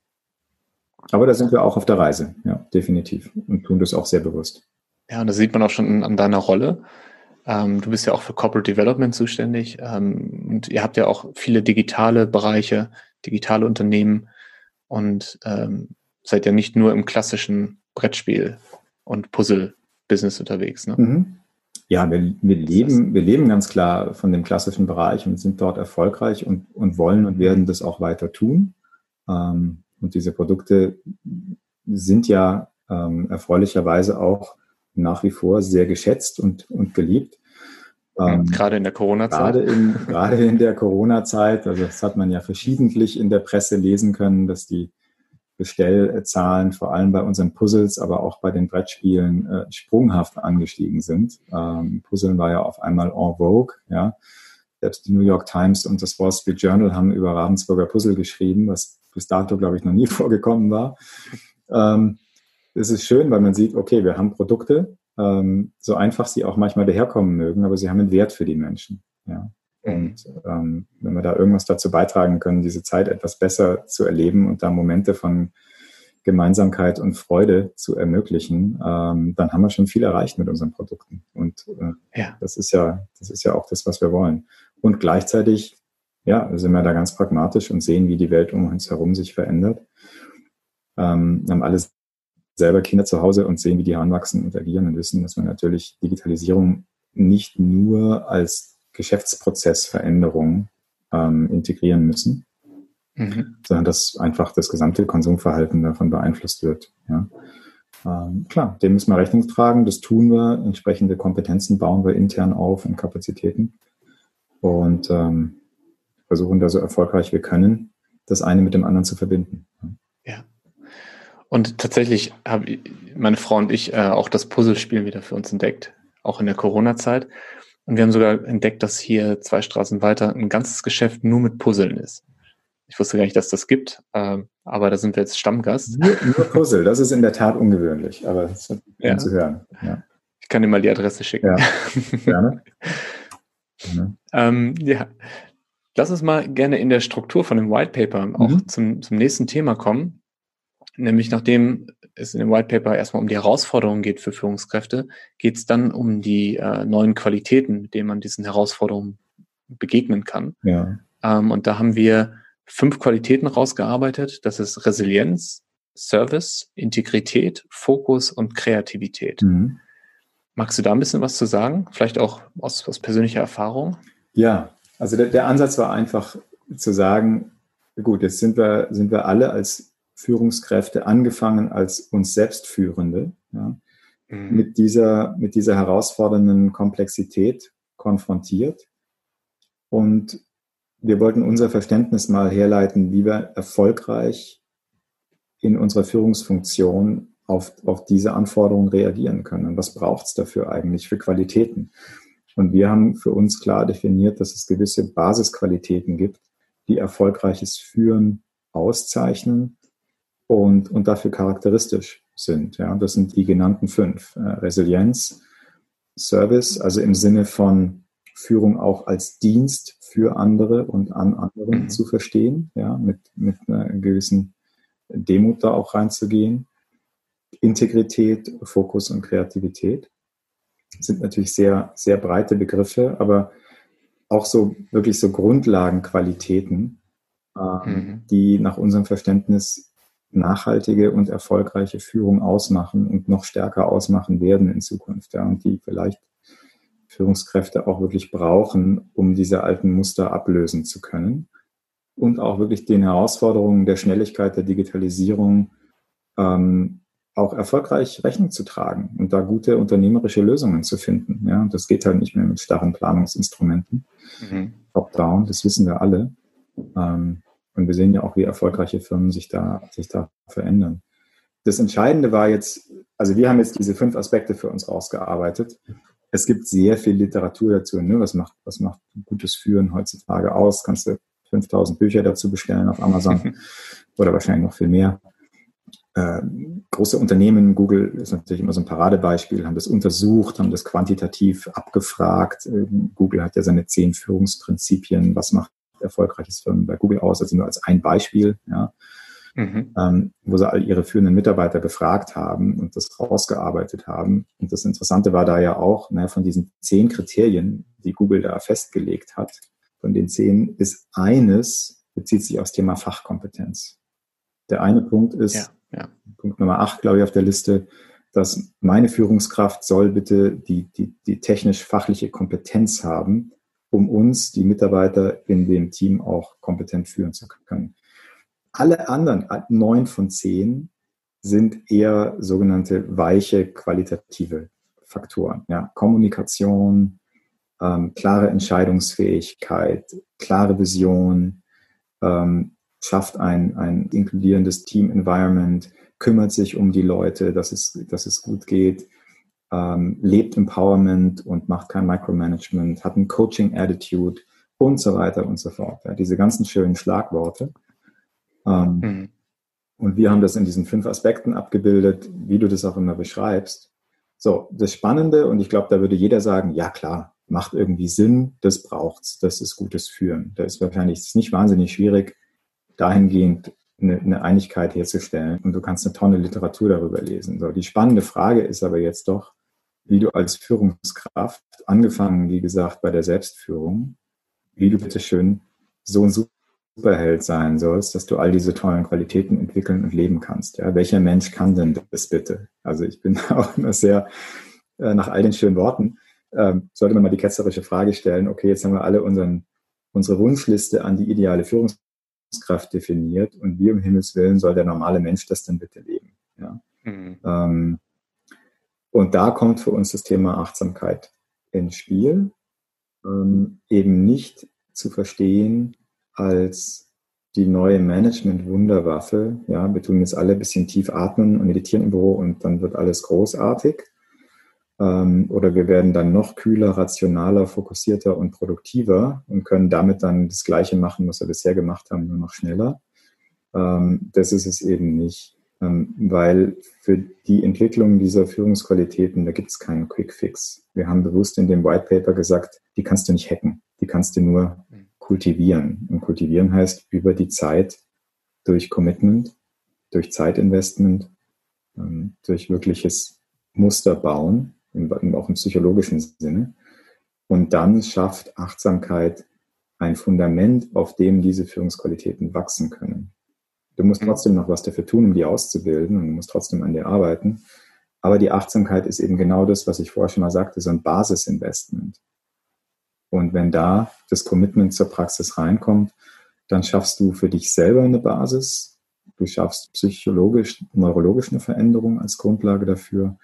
Aber da sind wir auch auf der Reise, ja, definitiv und tun das auch sehr bewusst. Ja, und das sieht man auch schon an deiner Rolle. Ähm, du bist ja auch für Corporate Development zuständig ähm, und ihr habt ja auch viele digitale Bereiche, digitale Unternehmen und ähm, seid ja nicht nur im klassischen Brettspiel und Puzzle-Business unterwegs. Ne? Mhm. Ja, wir, wir, leben, wir leben ganz klar von dem klassischen Bereich und sind dort erfolgreich und, und wollen und werden das auch weiter tun. Ähm, und diese Produkte sind ja ähm, erfreulicherweise auch nach wie vor sehr geschätzt und, und geliebt. Ähm, gerade in der Corona-Zeit. Gerade in, gerade in der Corona-Zeit, also das hat man ja verschiedentlich in der Presse lesen können, dass die Bestellzahlen vor allem bei unseren Puzzles, aber auch bei den Brettspielen äh, sprunghaft angestiegen sind. Ähm, Puzzeln war ja auf einmal en vogue, ja. Selbst die New York Times und das Wall Street Journal haben über Ravensburger Puzzle geschrieben, was bis dato, glaube ich, noch nie vorgekommen war. Ähm, es ist schön, weil man sieht, okay, wir haben Produkte, ähm, so einfach sie auch manchmal daherkommen mögen, aber sie haben einen Wert für die Menschen. Ja. Und ähm, wenn wir da irgendwas dazu beitragen können, diese Zeit etwas besser zu erleben und da Momente von Gemeinsamkeit und Freude zu ermöglichen, ähm, dann haben wir schon viel erreicht mit unseren Produkten. Und äh, ja. das ist ja, das ist ja auch das, was wir wollen. Und gleichzeitig, ja, sind wir da ganz pragmatisch und sehen, wie die Welt um uns herum sich verändert. Ähm, haben alles selber Kinder zu Hause und sehen, wie die heranwachsen und agieren und wissen, dass wir natürlich Digitalisierung nicht nur als Geschäftsprozessveränderung ähm, integrieren müssen, mhm. sondern dass einfach das gesamte Konsumverhalten davon beeinflusst wird. Ja. Ähm, klar, dem müssen wir Rechnung tragen, das tun wir, entsprechende Kompetenzen bauen wir intern auf und Kapazitäten und ähm, versuchen da so erfolgreich wir können, das eine mit dem anderen zu verbinden. Ja. Und tatsächlich haben meine Frau und ich äh, auch das Puzzlespielen wieder für uns entdeckt, auch in der Corona-Zeit. Und wir haben sogar entdeckt, dass hier zwei Straßen weiter ein ganzes Geschäft nur mit Puzzeln ist. Ich wusste gar nicht, dass das gibt, äh, aber da sind wir jetzt Stammgast. Nur, nur Puzzle, das ist in der Tat ungewöhnlich, aber es ist ja. zu hören. Ja. Ich kann dir mal die Adresse schicken. Ja, gerne. gerne. ähm, ja, lass uns mal gerne in der Struktur von dem White Paper auch mhm. zum, zum nächsten Thema kommen. Nämlich nachdem es in dem White Paper erstmal um die Herausforderungen geht für Führungskräfte, geht es dann um die äh, neuen Qualitäten, mit denen man diesen Herausforderungen begegnen kann. Ja. Ähm, und da haben wir fünf Qualitäten rausgearbeitet. Das ist Resilienz, Service, Integrität, Fokus und Kreativität. Mhm. Magst du da ein bisschen was zu sagen? Vielleicht auch aus, aus persönlicher Erfahrung? Ja, also der, der Ansatz war einfach zu sagen, gut, jetzt sind wir, sind wir alle als Führungskräfte, angefangen als uns Selbstführende, ja, mhm. mit, dieser, mit dieser herausfordernden Komplexität konfrontiert. Und wir wollten unser Verständnis mal herleiten, wie wir erfolgreich in unserer Führungsfunktion auf, auf diese Anforderungen reagieren können. Und was braucht es dafür eigentlich für Qualitäten? Und wir haben für uns klar definiert, dass es gewisse Basisqualitäten gibt, die erfolgreiches Führen auszeichnen und, und dafür charakteristisch sind. Ja, das sind die genannten fünf. Äh, Resilienz, Service, also im Sinne von Führung auch als Dienst für andere und an anderen mhm. zu verstehen, ja, mit, mit einer gewissen Demut da auch reinzugehen. Integrität, Fokus und Kreativität sind natürlich sehr, sehr breite Begriffe, aber auch so wirklich so Grundlagenqualitäten, äh, mhm. die nach unserem Verständnis nachhaltige und erfolgreiche Führung ausmachen und noch stärker ausmachen werden in Zukunft. Ja, und die vielleicht Führungskräfte auch wirklich brauchen, um diese alten Muster ablösen zu können und auch wirklich den Herausforderungen der Schnelligkeit der Digitalisierung ähm, auch erfolgreich Rechnung zu tragen und da gute unternehmerische Lösungen zu finden. Ja, und das geht halt nicht mehr mit starren Planungsinstrumenten. Mhm. Top-down, das wissen wir alle. Ähm, und wir sehen ja auch, wie erfolgreiche Firmen sich da, sich da verändern. Das Entscheidende war jetzt, also wir haben jetzt diese fünf Aspekte für uns rausgearbeitet. Es gibt sehr viel Literatur dazu. Ne? Was macht, was macht gutes Führen heutzutage aus? Kannst du 5000 Bücher dazu bestellen auf Amazon oder wahrscheinlich noch viel mehr. Äh, große Unternehmen, Google ist natürlich immer so ein Paradebeispiel, haben das untersucht, haben das quantitativ abgefragt. Ähm, Google hat ja seine zehn Führungsprinzipien. Was macht erfolgreiches Firmen bei Google aus, also nur als ein Beispiel. Ja. mhm. ähm, wo sie all ihre führenden Mitarbeiter befragt haben und das rausgearbeitet haben. Und das Interessante war da ja auch, naja, von diesen zehn Kriterien, die Google da festgelegt hat, von den zehn ist eines, bezieht sich aufs Thema Fachkompetenz. Der eine Punkt ist, ja, ja. Punkt Nummer acht, glaube ich, auf der Liste, dass meine Führungskraft soll bitte die, die, die technisch-fachliche Kompetenz haben, um uns, die Mitarbeiter in dem Team auch kompetent führen zu können. Alle anderen, neun von zehn, sind eher sogenannte weiche qualitative Faktoren. Ja, Kommunikation, ähm, klare Entscheidungsfähigkeit, klare Vision, ähm, schafft ein, ein inkludierendes Team-Environment, kümmert sich um die Leute, dass es, dass es gut geht, ähm, lebt Empowerment und macht kein Micromanagement, hat ein Coaching-Attitude und so weiter und so fort. Ja, diese ganzen schönen Schlagworte. Ähm, mhm. Und wir haben das in diesen fünf Aspekten abgebildet, wie du das auch immer beschreibst. So, das Spannende, und ich glaube, da würde jeder sagen, ja klar, macht irgendwie Sinn, das braucht's, das ist gutes Führen. Da ist wahrscheinlich nicht wahnsinnig schwierig, dahingehend eine, eine Einigkeit herzustellen. Und du kannst eine Tonne Literatur darüber lesen. So, die spannende Frage ist aber jetzt doch, wie du als Führungskraft, angefangen, wie gesagt, bei der Selbstführung, wie du bitte schön so ein Superheld sein sollst, dass du all diese tollen Qualitäten entwickeln und leben kannst. Ja, welcher Mensch kann denn das bitte? Also ich bin auch immer sehr äh, nach all den schönen Worten ähm, sollte man mal die ketzerische Frage stellen. Okay, jetzt haben wir alle unseren unsere Wunschliste an die ideale Führungskraft Führungskraft definiert und wie um Himmels Willen soll der normale Mensch das denn bitte leben? Ja? Mhm. Ähm, und da kommt für uns das Thema Achtsamkeit ins Spiel, ähm, eben nicht zu verstehen als die neue Management-Wunderwaffe. Ja, wir tun jetzt alle ein bisschen tief atmen und meditieren im Büro und dann wird alles großartig. Ähm, oder wir werden dann noch kühler, rationaler, fokussierter und produktiver und können damit dann das Gleiche machen, was wir bisher gemacht haben, nur noch schneller. Ähm, das ist es eben nicht, weil für die Entwicklung dieser Führungsqualitäten, da gibt es keinen Quick Fix. Wir haben bewusst in dem White Paper gesagt, die kannst du nicht hacken, die kannst du nur kultivieren. Und kultivieren heißt über die Zeit durch Commitment, durch Zeitinvestment, durch wirkliches Muster bauen auch im psychologischen Sinne. Und dann schafft Achtsamkeit ein Fundament, auf dem diese Führungsqualitäten wachsen können. Du musst mhm. trotzdem noch was dafür tun, um die auszubilden und du musst trotzdem an dir arbeiten. Aber die Achtsamkeit ist eben genau das, was ich vorher schon mal sagte, so ein Basisinvestment. Und wenn da das Commitment zur Praxis reinkommt, dann schaffst du für dich selber eine Basis. Du schaffst psychologisch, neurologisch eine Veränderung als Grundlage dafür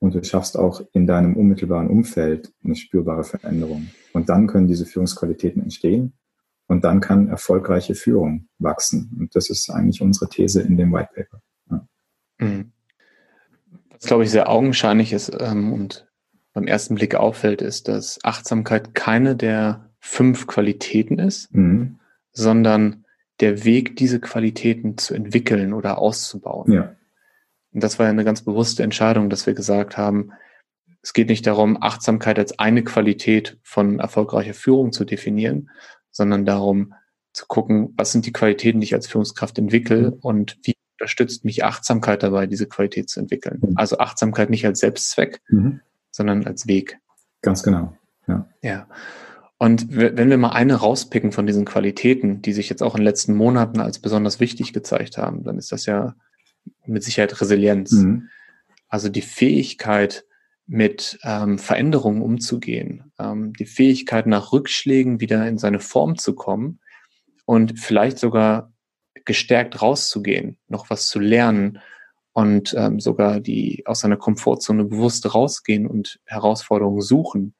und du schaffst auch in deinem unmittelbaren Umfeld eine spürbare Veränderung. Und dann können diese Führungsqualitäten entstehen und dann kann erfolgreiche Führung wachsen. Und das ist eigentlich unsere These in dem White Paper. Ja. Mhm. Was, glaube ich, sehr augenscheinlich ist ähm, und beim ersten Blick auffällt, ist, dass Achtsamkeit keine der fünf Qualitäten ist, mhm. sondern der Weg, diese Qualitäten zu entwickeln oder auszubauen. Ja. Und das war ja eine ganz bewusste Entscheidung, dass wir gesagt haben, es geht nicht darum, Achtsamkeit als eine Qualität von erfolgreicher Führung zu definieren, sondern darum zu gucken, was sind die Qualitäten, die ich als Führungskraft entwickle mhm. und wie unterstützt mich Achtsamkeit dabei, diese Qualität zu entwickeln. Also Achtsamkeit nicht als Selbstzweck, mhm. sondern als Weg. Ganz genau. Ja. ja. Und wenn wir mal eine rauspicken von diesen Qualitäten, die sich jetzt auch in den letzten Monaten als besonders wichtig gezeigt haben, dann ist das ja mit Sicherheit Resilienz. Mhm. Also die Fähigkeit, mit ähm, Veränderungen umzugehen, ähm, die Fähigkeit, nach Rückschlägen wieder in seine Form zu kommen und vielleicht sogar gestärkt rauszugehen, noch was zu lernen und ähm, sogar die aus seiner Komfortzone bewusst rausgehen und Herausforderungen suchen,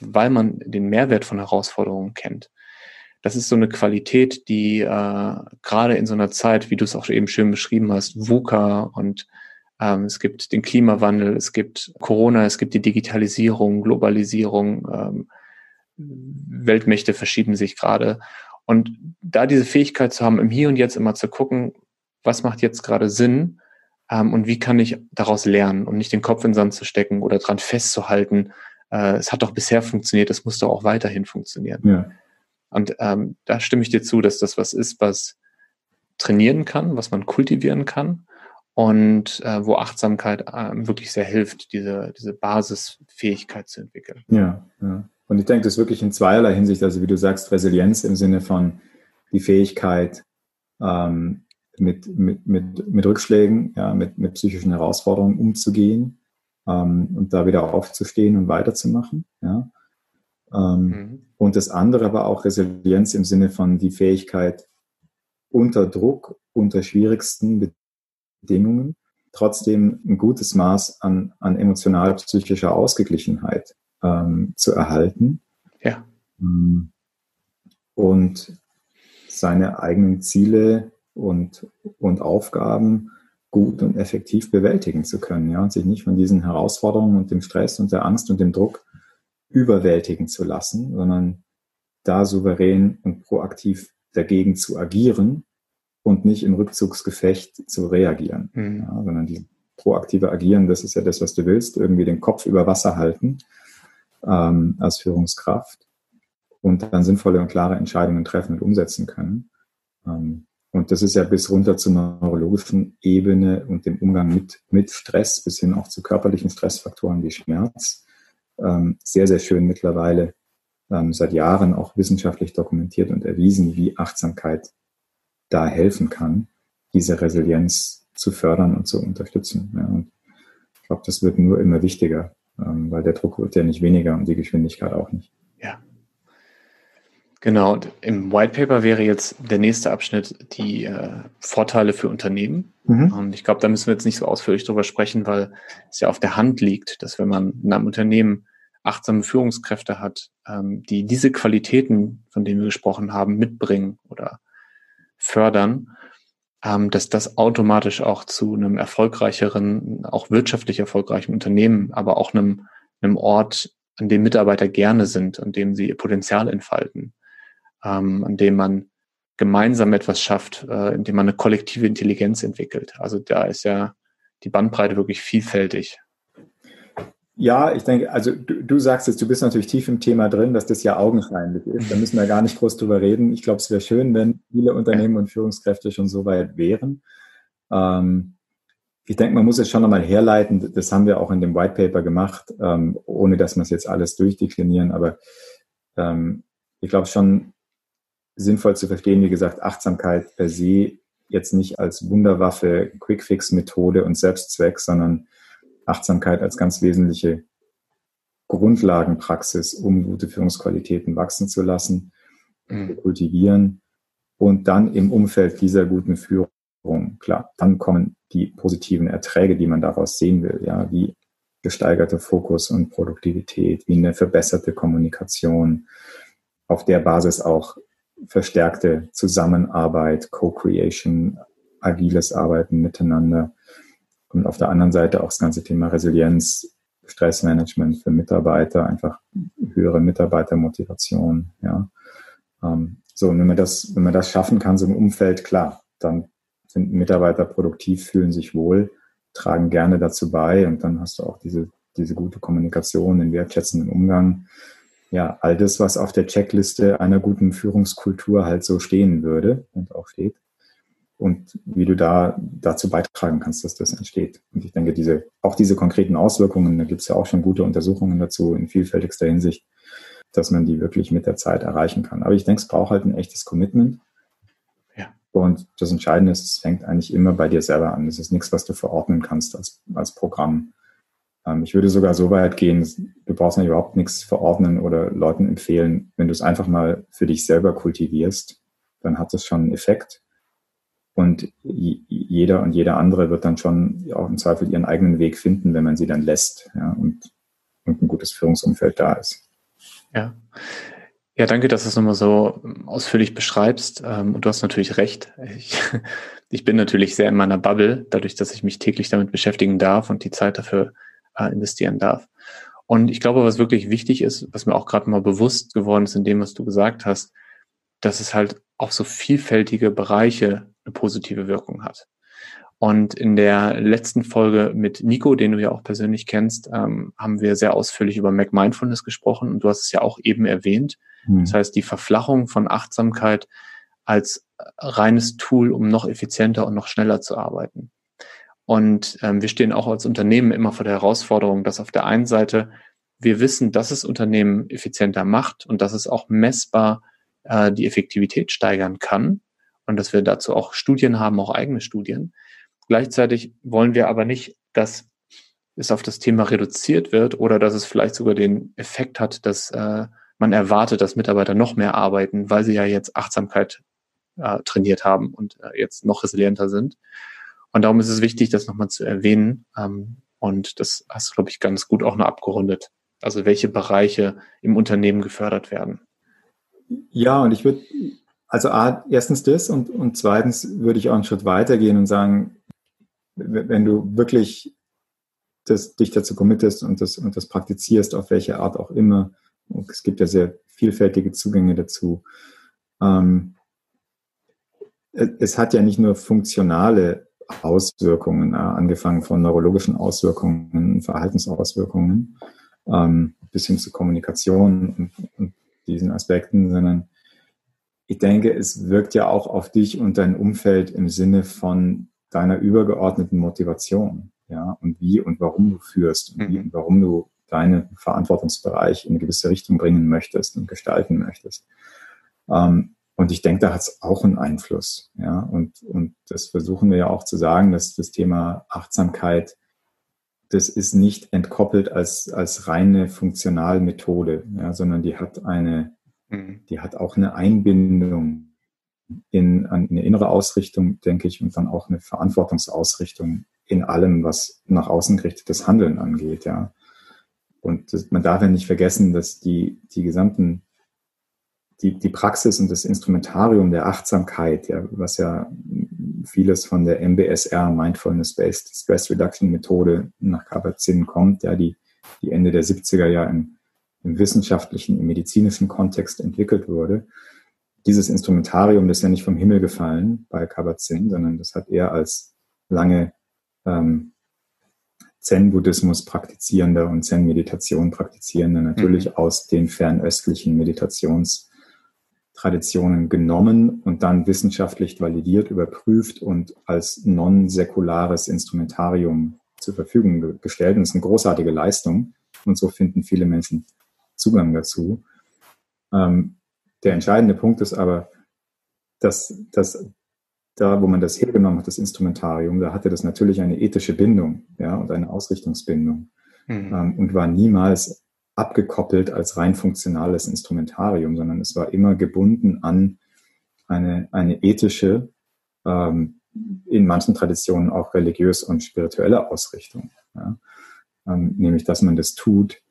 weil man den Mehrwert von Herausforderungen kennt. Das ist so eine Qualität, die äh, gerade in so einer Zeit, wie du es auch eben schön beschrieben hast, VUCA und es gibt den Klimawandel, es gibt Corona, es gibt die Digitalisierung, Globalisierung, ähm, Weltmächte verschieben sich gerade. Und da diese Fähigkeit zu haben, im Hier und Jetzt immer zu gucken, was macht jetzt gerade Sinn ähm, und wie kann ich daraus lernen und nicht den Kopf in den Sand zu stecken oder dran festzuhalten, äh, es hat doch bisher funktioniert, es muss doch auch weiterhin funktionieren. Ja. Und ähm, da stimme ich dir zu, dass das was ist, was trainieren kann, was man kultivieren kann und äh, wo Achtsamkeit äh, wirklich sehr hilft, diese, diese Basisfähigkeit zu entwickeln. Ja, ja. Und ich denke, das ist wirklich in zweierlei Hinsicht, also wie du sagst, Resilienz im Sinne von die Fähigkeit, ähm, mit, mit, mit, mit Rückschlägen, ja, mit, mit psychischen Herausforderungen umzugehen ähm, und da wieder aufzustehen und weiterzumachen. Ja. Ähm, mhm. Und das andere war auch Resilienz im Sinne von die Fähigkeit, unter Druck, unter schwierigsten Bedingungen, trotzdem ein gutes Maß an, an emotional-psychischer Ausgeglichenheit ähm, zu erhalten. Ja. Ähm, und seine eigenen Ziele und, und Aufgaben gut und effektiv bewältigen zu können, ja, und sich nicht von diesen Herausforderungen und dem Stress und der Angst und dem Druck überwältigen zu lassen, sondern da souverän und proaktiv dagegen zu agieren und nicht im Rückzugsgefecht zu reagieren, mhm. ja, sondern die proaktive Agieren, das ist ja das, was du willst, irgendwie den Kopf über Wasser halten ähm, als Führungskraft und dann sinnvolle und klare Entscheidungen treffen und umsetzen können. Ähm, und das ist ja bis runter zur neurologischen Ebene und dem Umgang mit, mit Stress bis hin auch zu körperlichen Stressfaktoren wie Schmerz ähm, sehr, sehr schön mittlerweile ähm, seit Jahren auch wissenschaftlich dokumentiert und erwiesen, wie Achtsamkeit da helfen kann, diese Resilienz zu fördern und zu unterstützen. Ja, und ich glaube, das wird nur immer wichtiger, ähm, weil der Druck wird ja nicht weniger und die Geschwindigkeit auch nicht. Ja. Genau, und im White Paper wäre jetzt der nächste Abschnitt die äh, Vorteile für Unternehmen. Mhm. Und ich glaube, da müssen wir jetzt nicht so ausführlich drüber sprechen, weil es ja auf der Hand liegt, dass wenn man in einem Unternehmen achtsame Führungskräfte hat, ähm, die diese Qualitäten, von denen wir gesprochen haben, mitbringen oder fördern, ähm, dass das automatisch auch zu einem erfolgreicheren, auch wirtschaftlich erfolgreichen Unternehmen, aber auch einem, einem Ort, an dem Mitarbeiter gerne sind, an dem sie ihr Potenzial entfalten, ähm, an dem man gemeinsam etwas schafft, äh, indem man eine kollektive Intelligenz entwickelt. Also da ist ja die Bandbreite wirklich vielfältig. Ja, ich denke, also du, du sagst jetzt, du bist natürlich tief im Thema drin, dass das ja augenscheinlich ist. Da müssen wir gar nicht groß drüber reden. Ich glaube, es wäre schön, wenn viele Unternehmen und Führungskräfte schon so weit wären. Ähm, ich denke, man muss es schon nochmal herleiten. Das haben wir auch in dem White Paper gemacht, ähm, ohne dass wir es jetzt alles durchdeklinieren. Aber ähm, ich glaube schon sinnvoll zu verstehen, wie gesagt, Achtsamkeit per se jetzt nicht als Wunderwaffe, Quickfix-Methode und Selbstzweck, sondern Achtsamkeit als ganz wesentliche Grundlagenpraxis, um gute Führungsqualitäten wachsen zu lassen, mhm. kultivieren und dann im Umfeld dieser guten Führung, klar, dann kommen die positiven Erträge, die man daraus sehen will, ja, wie gesteigerte Fokus und Produktivität, wie eine verbesserte Kommunikation, auf der Basis auch verstärkte Zusammenarbeit, Co-Creation, agiles Arbeiten miteinander, und auf der anderen Seite auch das ganze Thema Resilienz, Stressmanagement für Mitarbeiter, einfach höhere Mitarbeitermotivation, ja. Ähm, so, und wenn man das, wenn man das schaffen kann, so im Umfeld, klar, dann sind Mitarbeiter produktiv, fühlen sich wohl, tragen gerne dazu bei und dann hast du auch diese, diese gute Kommunikation, den wertschätzenden Umgang. Ja, all das, was auf der Checkliste einer guten Führungskultur halt so stehen würde und auch steht und wie du da dazu beitragen kannst, dass das entsteht. Und ich denke, diese, auch diese konkreten Auswirkungen, da gibt es ja auch schon gute Untersuchungen dazu in vielfältigster Hinsicht, dass man die wirklich mit der Zeit erreichen kann. Aber ich denke, es braucht halt ein echtes Commitment. Ja. Und das Entscheidende ist, es fängt eigentlich immer bei dir selber an. Es ist nichts, was du verordnen kannst als, als Programm. Ähm, ich würde sogar so weit gehen, du brauchst ja überhaupt nichts verordnen oder Leuten empfehlen. Wenn du es einfach mal für dich selber kultivierst, dann hat das schon einen Effekt. Und jeder und jeder andere wird dann schon auch im Zweifel ihren eigenen Weg finden, wenn man sie dann lässt ja, und, und ein gutes Führungsumfeld da ist. Ja. Ja, danke, dass du es nochmal so ausführlich beschreibst. Ähm, und du hast natürlich recht. Ich, ich bin natürlich sehr in meiner Bubble, dadurch, dass ich mich täglich damit beschäftigen darf und die Zeit dafür äh, investieren darf. Und ich glaube, was wirklich wichtig ist, was mir auch gerade mal bewusst geworden ist in dem, was du gesagt hast, dass es halt auch so vielfältige Bereiche eine positive Wirkung hat. Und in der letzten Folge mit Nico, den du ja auch persönlich kennst, ähm, haben wir sehr ausführlich über Mac Mindfulness gesprochen und du hast es ja auch eben erwähnt. Mhm. Das heißt, die Verflachung von Achtsamkeit als reines Tool, um noch effizienter und noch schneller zu arbeiten. Und ähm, wir stehen auch als Unternehmen immer vor der Herausforderung, dass auf der einen Seite wir wissen, dass es Unternehmen effizienter macht und dass es auch messbar äh, die Effektivität steigern kann und dass wir dazu auch Studien haben, auch eigene Studien. Gleichzeitig wollen wir aber nicht, dass es auf das Thema reduziert wird oder dass es vielleicht sogar den Effekt hat, dass äh, man erwartet, dass Mitarbeiter noch mehr arbeiten, weil sie ja jetzt Achtsamkeit äh, trainiert haben und äh, jetzt noch resilienter sind. Und darum ist es wichtig, das nochmal zu erwähnen. Ähm, und das hast du, glaube ich, ganz gut auch noch abgerundet. Also welche Bereiche im Unternehmen gefördert werden. Ja, und ich würde, also A, erstens das und, und zweitens würde ich auch einen Schritt weitergehen und sagen, wenn du wirklich das, dich dazu committest und das, und das praktizierst, auf welche Art auch immer, es gibt ja sehr vielfältige Zugänge dazu, ähm, es hat ja nicht nur funktionale Auswirkungen, äh, angefangen von neurologischen Auswirkungen, Verhaltensauswirkungen, ähm, bis hin zu Kommunikation und, und diesen Aspekten, sondern ich denke, es wirkt ja auch auf dich und dein Umfeld im Sinne von deiner übergeordneten Motivation, ja, und wie und warum du führst und wie mhm. und warum du deinen Verantwortungsbereich in eine gewisse Richtung bringen möchtest und gestalten möchtest. Ähm, und ich denke, da hat es auch einen Einfluss. Ja, und, und das versuchen wir ja auch zu sagen, dass das Thema Achtsamkeit, das ist nicht entkoppelt als, als reine Funktionalmethode, ja, sondern die hat eine, mhm. die hat auch eine Einbindung in eine innere Ausrichtung, denke ich, und dann auch eine Verantwortungsausrichtung in allem, was nach außen gerichtetes Handeln angeht, ja. Und das, man darf ja nicht vergessen, dass die, die gesamten die, die Praxis und das Instrumentarium der Achtsamkeit, ja, was ja vieles von der MBSR, Mindfulness-Based Stress Reduction Methode nach Kabat-Zinn kommt, ja, die, die Ende der 70er ja im, im wissenschaftlichen, im medizinischen Kontext entwickelt wurde. Dieses Instrumentarium, das ist ja nicht vom Himmel gefallen bei Kabat-Zinn, sondern das hat er als lange ähm, Zen-Buddhismus praktizierender und Zen-Meditation praktizierender natürlich mhm. aus den fernöstlichen Meditations- Traditionen genommen und dann wissenschaftlich validiert, überprüft und als non-säkulares Instrumentarium zur Verfügung gestellt. Und das ist eine großartige Leistung. Und so finden viele Menschen Zugang dazu. Ähm, der entscheidende Punkt ist aber, dass, dass da, wo man das hergenommen hat, das Instrumentarium, da hatte das natürlich eine ethische Bindung ja, und eine Ausrichtungsbindung mhm. ähm, und war niemals abgekoppelt als rein funktionales Instrumentarium, sondern es war immer gebunden an eine, eine ethische, ähm, in manchen Traditionen auch religiös und spirituelle Ausrichtung. Ja? Ähm, nämlich, dass man das tut,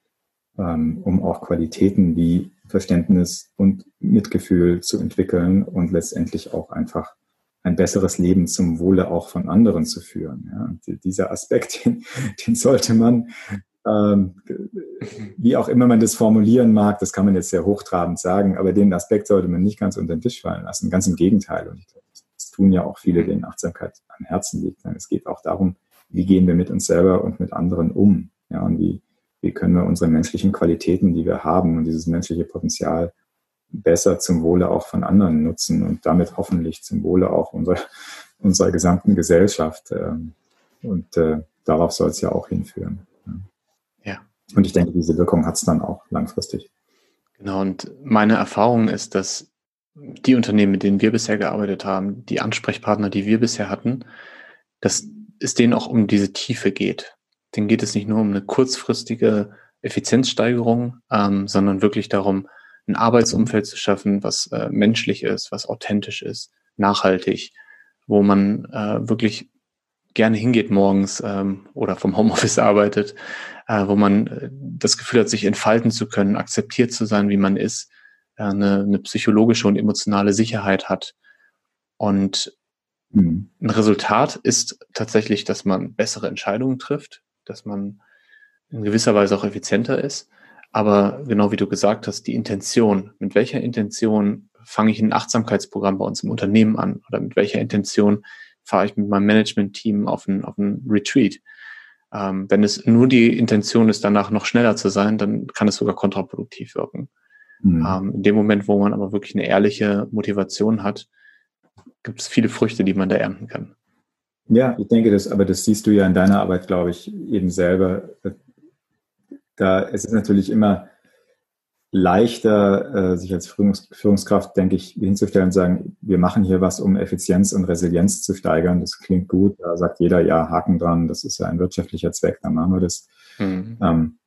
um auch Qualitäten wie Verständnis und Mitgefühl zu entwickeln und letztendlich auch einfach ein besseres Leben zum Wohle auch von anderen zu führen. Ja? Dieser Aspekt, den, den sollte man ähm, wie auch immer man das formulieren mag, das kann man jetzt sehr hochtrabend sagen, aber den Aspekt sollte man nicht ganz unter den Tisch fallen lassen. Ganz im Gegenteil. Und ich glaube, das tun ja auch viele, denen Achtsamkeit am Herzen liegt. Es geht auch darum, wie gehen wir mit uns selber und mit anderen um? Ja, und wie, wie können wir unsere menschlichen Qualitäten, die wir haben und dieses menschliche Potenzial besser zum Wohle auch von anderen nutzen und damit hoffentlich zum Wohle auch unserer, unserer gesamten Gesellschaft. Ähm, und äh, darauf soll es ja auch hinführen. Und ich denke, diese Wirkung hat es dann auch langfristig. Genau, und meine Erfahrung ist, dass die Unternehmen, mit denen wir bisher gearbeitet haben, die Ansprechpartner, die wir bisher hatten, dass es denen auch um diese Tiefe geht. Denen geht es nicht nur um eine kurzfristige Effizienzsteigerung, ähm, sondern wirklich darum, ein Arbeitsumfeld zu schaffen, was äh, menschlich ist, was authentisch ist, nachhaltig, wo man äh, wirklich gerne hingeht morgens ähm, oder vom Homeoffice arbeitet, äh, wo man äh, das Gefühl hat, sich entfalten zu können, akzeptiert zu sein, wie man ist, äh, eine, eine psychologische und emotionale Sicherheit hat. Und mhm. ein Resultat ist tatsächlich, dass man bessere Entscheidungen trifft, dass man in gewisser Weise auch effizienter ist. Aber genau wie du gesagt hast, die Intention, mit welcher Intention fange ich ein Achtsamkeitsprogramm bei uns im Unternehmen an oder mit welcher Intention fahre ich mit meinem Management-Team auf ein, auf ein Retreat. Ähm, wenn es nur die Intention ist, danach noch schneller zu sein, dann kann es sogar kontraproduktiv wirken. Mhm. Ähm, in dem Moment, wo man aber wirklich eine ehrliche Motivation hat, gibt es viele Früchte, die man da ernten kann. Ja, ich denke das, aber das siehst du ja in deiner Arbeit, glaube ich, eben selber. Da es ist natürlich immer leichter, äh, sich als Führungskraft, denke ich, hinzustellen und sagen, wir machen hier was, um Effizienz und Resilienz zu steigern. Das klingt gut. Da sagt jeder, ja, Haken dran, das ist ja ein wirtschaftlicher Zweck, dann machen wir das. Mhm. Ähm,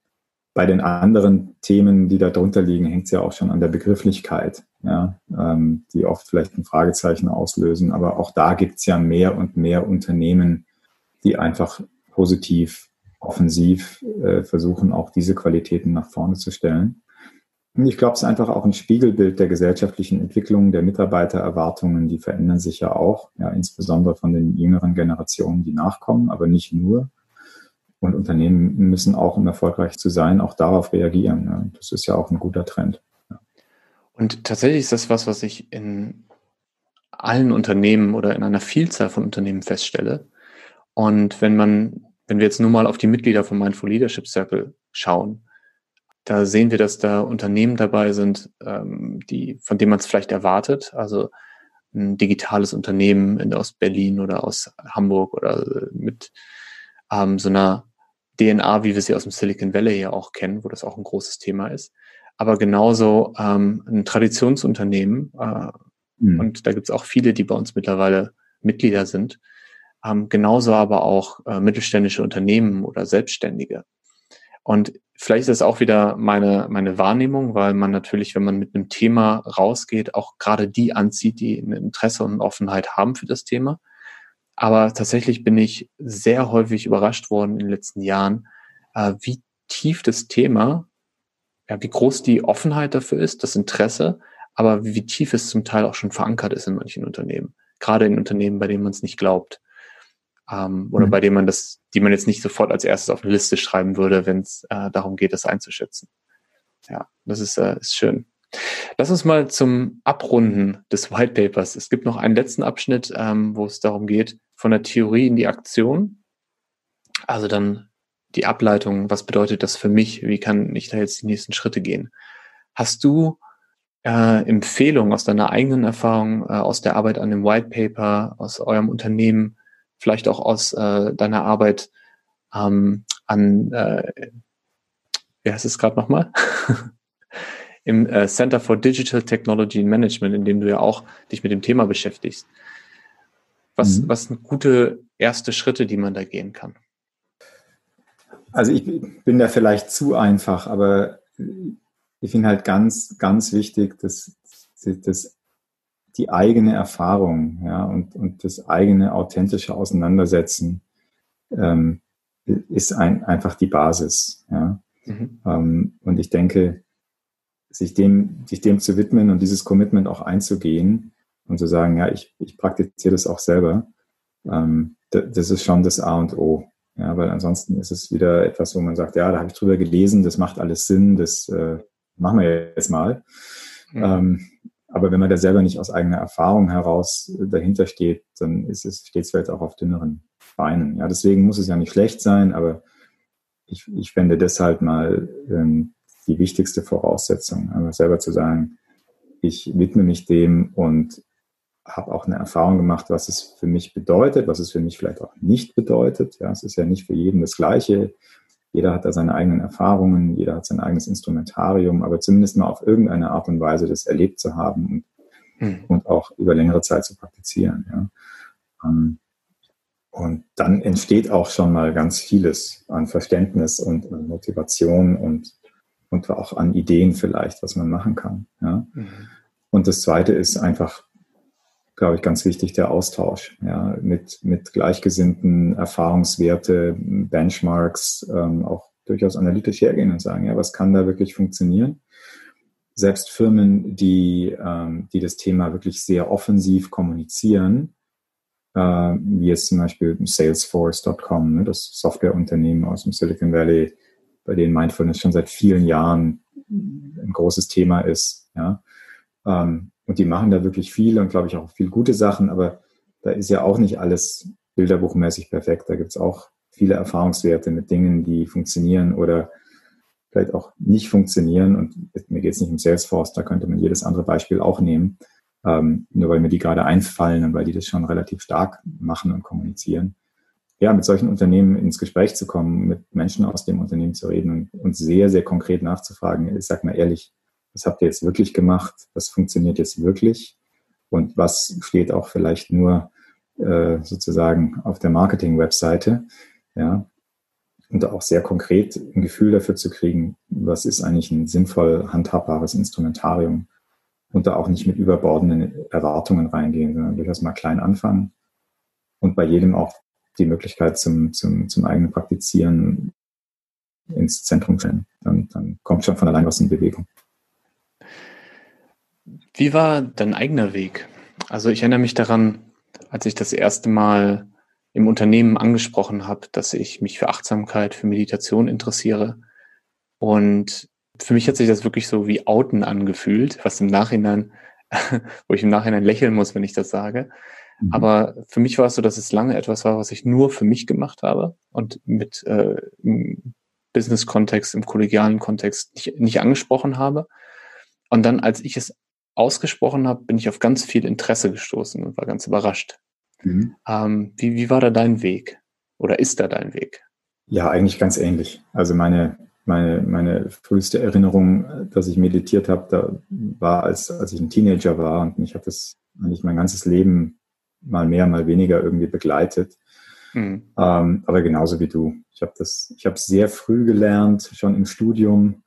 bei den anderen Themen, die da drunter liegen, hängt es ja auch schon an der Begrifflichkeit, ja, ähm, die oft vielleicht ein Fragezeichen auslösen. Aber auch da gibt es ja mehr und mehr Unternehmen, die einfach positiv, offensiv äh, versuchen, auch diese Qualitäten nach vorne zu stellen. Und ich glaube, es ist einfach auch ein Spiegelbild der gesellschaftlichen Entwicklung, der Mitarbeitererwartungen, die verändern sich ja auch, ja, insbesondere von den jüngeren Generationen, die nachkommen, aber nicht nur. Und Unternehmen müssen auch, um erfolgreich zu sein, auch darauf reagieren. Ja. Das ist ja auch ein guter Trend. Ja. Und tatsächlich ist das was, was ich in allen Unternehmen oder in einer Vielzahl von Unternehmen feststelle. Und wenn man, wenn wir jetzt nur mal auf die Mitglieder vom Mindful Leadership Circle schauen, da sehen wir, dass da Unternehmen dabei sind, ähm, die, von denen man es vielleicht erwartet. Also ein digitales Unternehmen aus Berlin oder aus Hamburg oder mit ähm, so einer DNA, wie wir sie aus dem Silicon Valley ja auch kennen, wo das auch ein großes Thema ist. Aber genauso ähm, ein Traditionsunternehmen, äh, mhm. und da gibt es auch viele, die bei uns mittlerweile Mitglieder sind, ähm, genauso aber auch äh, mittelständische Unternehmen oder Selbstständige. Und vielleicht ist das auch wieder meine, meine Wahrnehmung, weil man natürlich, wenn man mit einem Thema rausgeht, auch gerade die anzieht, die ein Interesse und Offenheit haben für das Thema. Aber tatsächlich bin ich sehr häufig überrascht worden in den letzten Jahren, äh, wie tief das Thema, ja, wie groß die Offenheit dafür ist, das Interesse, aber wie tief es zum Teil auch schon verankert ist in manchen Unternehmen. Gerade in Unternehmen, bei denen man es nicht glaubt. Ähm, oder mhm. bei denen man das, die man jetzt nicht sofort als erstes auf eine Liste schreiben würde, wenn es äh, darum geht, das einzuschätzen. Ja, das ist, äh, ist schön. Lass uns mal zum Abrunden des White Papers. Es gibt noch einen letzten Abschnitt, ähm, wo es darum geht, von der Theorie in die Aktion. Also dann die Ableitung, was bedeutet das für mich? Wie kann ich da jetzt die nächsten Schritte gehen? Hast du äh, Empfehlungen aus deiner eigenen Erfahrung, äh, aus der Arbeit an dem White Paper, aus eurem Unternehmen, vielleicht auch aus äh, deiner Arbeit ähm, an, äh, wie heißt es gerade nochmal? im äh, Center for Digital Technology and Management, in dem du ja auch dich mit dem Thema beschäftigst. Was, mhm. was sind gute erste Schritte, die man da gehen kann? Also ich bin da vielleicht zu einfach, aber ich finde halt ganz, ganz wichtig, dass, dass die eigene Erfahrung ja, und, und das eigene authentische Auseinandersetzen ähm, ist ein, einfach die Basis. Ja. Mhm. Ähm, und ich denke, sich dem, sich dem zu widmen und dieses Commitment auch einzugehen und zu sagen, ja, ich, ich praktiziere das auch selber, ähm, das ist schon das A und O. Ja, weil ansonsten ist es wieder etwas, wo man sagt, ja, da habe ich drüber gelesen, das macht alles Sinn, das äh, machen wir jetzt mal. Mhm. Ähm, aber wenn man da selber nicht aus eigener Erfahrung heraus dahinter steht, dann ist es, steht es vielleicht auch auf dünneren Beinen. Ja, deswegen muss es ja nicht schlecht sein, aber ich, ich fände deshalb mal ähm, die wichtigste Voraussetzung, aber selber zu sagen, ich widme mich dem und habe auch eine Erfahrung gemacht, was es für mich bedeutet, was es für mich vielleicht auch nicht bedeutet. Ja, es ist ja nicht für jeden das Gleiche. Jeder hat da seine eigenen Erfahrungen, jeder hat sein eigenes Instrumentarium, aber zumindest mal auf irgendeine Art und Weise das erlebt zu haben und, mhm. und auch über längere Zeit zu praktizieren. Ja. Ähm, und dann entsteht auch schon mal ganz vieles an Verständnis und Motivation und und auch an Ideen vielleicht, was man machen kann. Ja. Mhm. Und das Zweite ist einfach, glaube ich, ganz wichtig, der Austausch ja, mit, mit gleichgesinnten Erfahrungswerte, Benchmarks, ähm, auch durchaus analytisch hergehen und sagen, ja, was kann da wirklich funktionieren? Selbst Firmen, die, ähm, die das Thema wirklich sehr offensiv kommunizieren, äh, wie jetzt zum Beispiel Salesforce.com, ne, das Softwareunternehmen aus dem Silicon Valley, bei denen Mindfulness schon seit vielen Jahren ein großes Thema ist. Ja. Ähm, und die machen da wirklich viel und glaube ich auch viel gute Sachen, aber da ist ja auch nicht alles bilderbuchmäßig perfekt. Da gibt es auch viele Erfahrungswerte mit Dingen, die funktionieren oder vielleicht auch nicht funktionieren. Und mir geht es nicht um Salesforce, da könnte man jedes andere Beispiel auch nehmen. ähm, nur weil mir die gerade einfallen und weil die das schon relativ stark machen und kommunizieren. Ja, mit solchen Unternehmen ins Gespräch zu kommen, mit Menschen aus dem Unternehmen zu reden und, und sehr, sehr konkret nachzufragen. Ich sag mal ehrlich, was habt ihr jetzt wirklich gemacht? Was funktioniert jetzt wirklich? Und was steht auch vielleicht nur äh, sozusagen auf der Marketing-Webseite? Ja, und auch sehr konkret ein Gefühl dafür zu kriegen, was ist eigentlich ein sinnvoll handhabbares Instrumentarium und da auch nicht mit überbordenden Erwartungen reingehen, sondern durchaus mal klein anfangen und bei jedem auch die Möglichkeit zum, zum, zum eigenen Praktizieren ins Zentrum stellen. Dann, dann kommt schon von allein was in Bewegung. Wie war dein eigener Weg? Also ich erinnere mich daran, als ich das erste Mal im Unternehmen angesprochen habe, dass ich mich für Achtsamkeit, für Meditation interessiere. Und für mich hat sich das wirklich so wie Outen angefühlt, was im Nachhinein, wo ich im Nachhinein lächeln muss, wenn ich das sage. Mhm. Aber für mich war es so, dass es lange etwas war, was ich nur für mich gemacht habe und mit äh, im Business-Kontext, im kollegialen Kontext nicht, nicht angesprochen habe. Und dann, als ich es ausgesprochen habe, bin ich auf ganz viel Interesse gestoßen und war ganz überrascht. Mhm. Ähm, wie, wie war da dein Weg? Oder ist da dein Weg? Ja, eigentlich ganz ähnlich. Also meine, meine, meine früheste Erinnerung, dass ich meditiert habe, da war, als, als ich ein Teenager war und mich hat das eigentlich mein ganzes Leben mal mehr, mal weniger irgendwie begleitet. Mhm. Ähm, aber genauso wie du. Ich habe das, ich habe sehr früh gelernt, schon im Studium,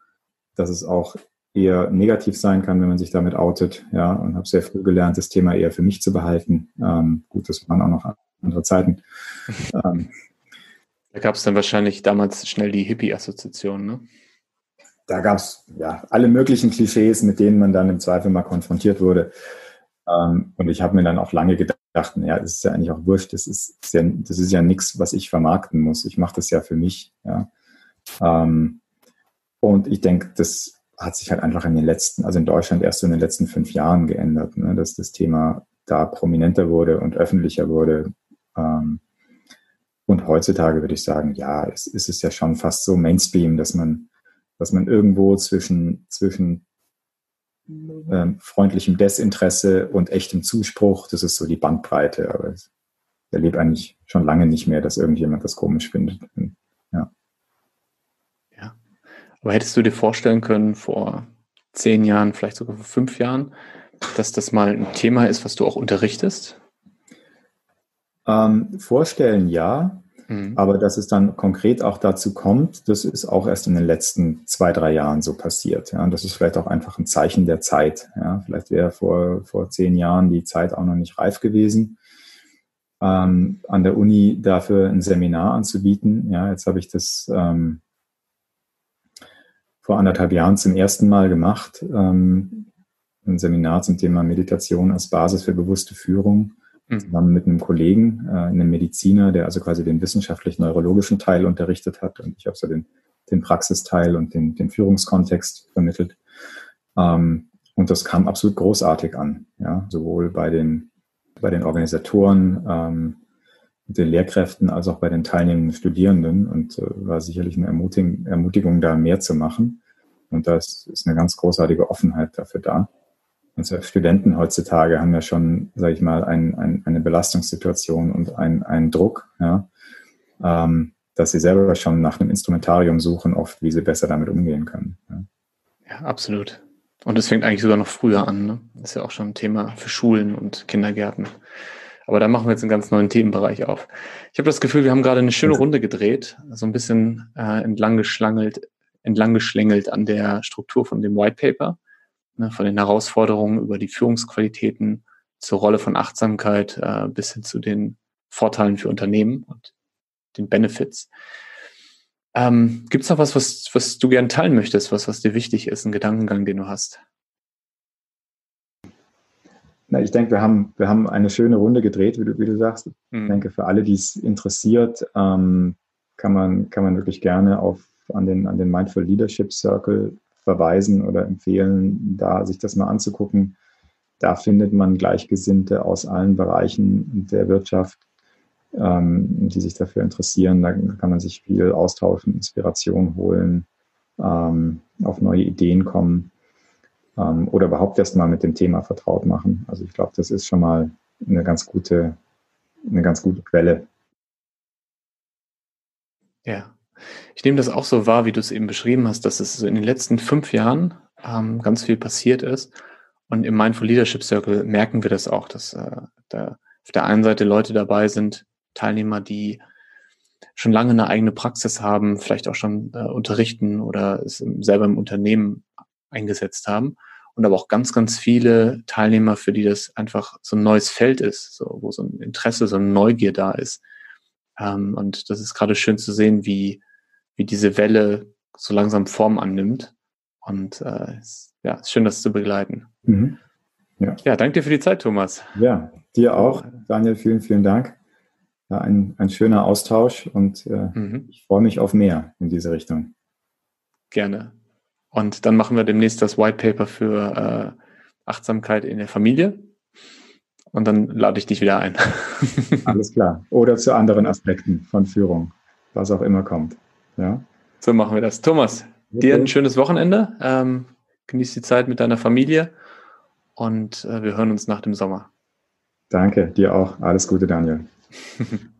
dass es auch eher negativ sein kann, wenn man sich damit outet. Ja, und habe sehr früh gelernt, das Thema eher für mich zu behalten. Ähm, gut, das waren auch noch andere Zeiten. ähm, da gab es dann wahrscheinlich damals schnell die Hippie-Assoziation, ne? Da gab es ja alle möglichen Klischees, mit denen man dann im Zweifel mal konfrontiert wurde. Ähm, und ich habe mir dann auch lange gedacht, ja, das ist ja eigentlich auch wurscht, das ist, das ist ja, ja nichts, was ich vermarkten muss. Ich mache das ja für mich. Ja. Ähm, und ich denke, das hat sich halt einfach in den letzten, also in Deutschland erst so in den letzten fünf Jahren geändert, ne, dass das Thema da prominenter wurde und öffentlicher wurde. Ähm, und heutzutage würde ich sagen, ja, es, es ist ja schon fast so Mainstream, dass man, dass man irgendwo zwischen, zwischen ähm, freundlichem Desinteresse und echtem Zuspruch, das ist so die Bandbreite, aber ich erlebe eigentlich schon lange nicht mehr, dass irgendjemand das komisch findet. Ja. Aber hättest du dir vorstellen können, vor zehn Jahren, vielleicht sogar vor fünf Jahren, dass das mal ein Thema ist, was du auch unterrichtest? Ähm, vorstellen ja, mhm. aber dass es dann konkret auch dazu kommt, das ist auch erst in den letzten zwei, drei Jahren so passiert. Ja. Und das ist vielleicht auch einfach ein Zeichen der Zeit. Ja. Vielleicht wäre vor, vor zehn Jahren die Zeit auch noch nicht reif gewesen. Ähm, an der Uni dafür ein Seminar anzubieten. Ja, jetzt habe ich das ähm, vor anderthalb Jahren zum ersten Mal gemacht. Ähm, ein Seminar zum Thema Meditation als Basis für bewusste Führung, mhm. zusammen mit einem Kollegen, äh, einem Mediziner, der also quasi den wissenschaftlich-neurologischen Teil unterrichtet hat und ich habe so den, den Praxisteil und den, den Führungskontext vermittelt. Ähm, und das kam absolut großartig an, ja, sowohl bei den, bei den Organisatoren, ähm, den Lehrkräften als auch bei den teilnehmenden Studierenden und äh, war sicherlich eine Ermutigung, Ermutigung, da mehr zu machen. Und da ist, ist eine ganz großartige Offenheit dafür da. Unsere Studenten heutzutage haben ja schon, sage ich mal, ein, ein, eine Belastungssituation und ein, einen Druck, ja, ähm, dass sie selber schon nach einem Instrumentarium suchen, oft, wie sie besser damit umgehen können. Ja, ja absolut. Und es fängt eigentlich sogar noch früher an. Ne? Das ist ja auch schon ein Thema für Schulen und Kindergärten. Aber da machen wir jetzt einen ganz neuen Themenbereich auf. Ich habe das Gefühl, wir haben gerade eine schöne Runde gedreht, so ein bisschen äh, entlang geschlangelt, entlang geschlängelt an der Struktur von dem White Paper, ne, von den Herausforderungen über die Führungsqualitäten zur Rolle von Achtsamkeit äh, bis hin zu den Vorteilen für Unternehmen und den Benefits. Ähm, Gibt es noch was, was, was du gern teilen möchtest, was, was dir wichtig ist, ein Gedankengang, den du hast? Na, ich denke, wir haben, wir haben eine schöne Runde gedreht, wie du, wie du sagst. Mhm. Ich denke, für alle, die es interessiert, ähm, kann, man, kann man wirklich gerne auf, an, den, an den Mindful Leadership Circle verweisen oder empfehlen, da sich das mal anzugucken. Da findet man Gleichgesinnte aus allen Bereichen der Wirtschaft, ähm, die sich dafür interessieren. Da kann man sich viel austauschen, Inspiration holen, ähm, auf neue Ideen kommen. ähm, oder überhaupt erst mal mit dem Thema vertraut machen. Also ich glaube, das ist schon mal eine ganz gute, eine ganz gute Quelle. Ja. Ich nehme das auch so wahr, wie du es eben beschrieben hast, dass es in den letzten fünf Jahren ähm, ganz viel passiert ist. Und im Mindful Leadership Circle merken wir das auch, dass äh, da auf der einen Seite Leute dabei sind, Teilnehmer, die schon lange eine eigene Praxis haben, vielleicht auch schon äh, unterrichten oder es selber im Unternehmen eingesetzt haben. Und aber auch ganz, ganz viele Teilnehmer, für die das einfach so ein neues Feld ist, so, wo so ein Interesse, so eine Neugier da ist. Ähm, und das ist gerade schön zu sehen, wie, wie diese Welle so langsam Form annimmt. Und äh, ja, ist schön, das zu begleiten. Mhm. Ja. ja, danke dir für die Zeit, Thomas. Ja, dir auch. Daniel, vielen, vielen Dank. Ja, ein, ein schöner Austausch und äh, mhm. ich freue mich auf mehr in diese Richtung. Gerne. Und dann machen wir demnächst das White Paper für äh, Achtsamkeit in der Familie. Und dann lade ich dich wieder ein. Alles klar. Oder zu anderen Aspekten von Führung, was auch immer kommt. Ja. So machen wir das. Thomas, okay. dir ein schönes Wochenende. Ähm, genieß die Zeit mit deiner Familie und äh, wir hören uns nach dem Sommer. Danke, dir auch. Alles Gute, Daniel.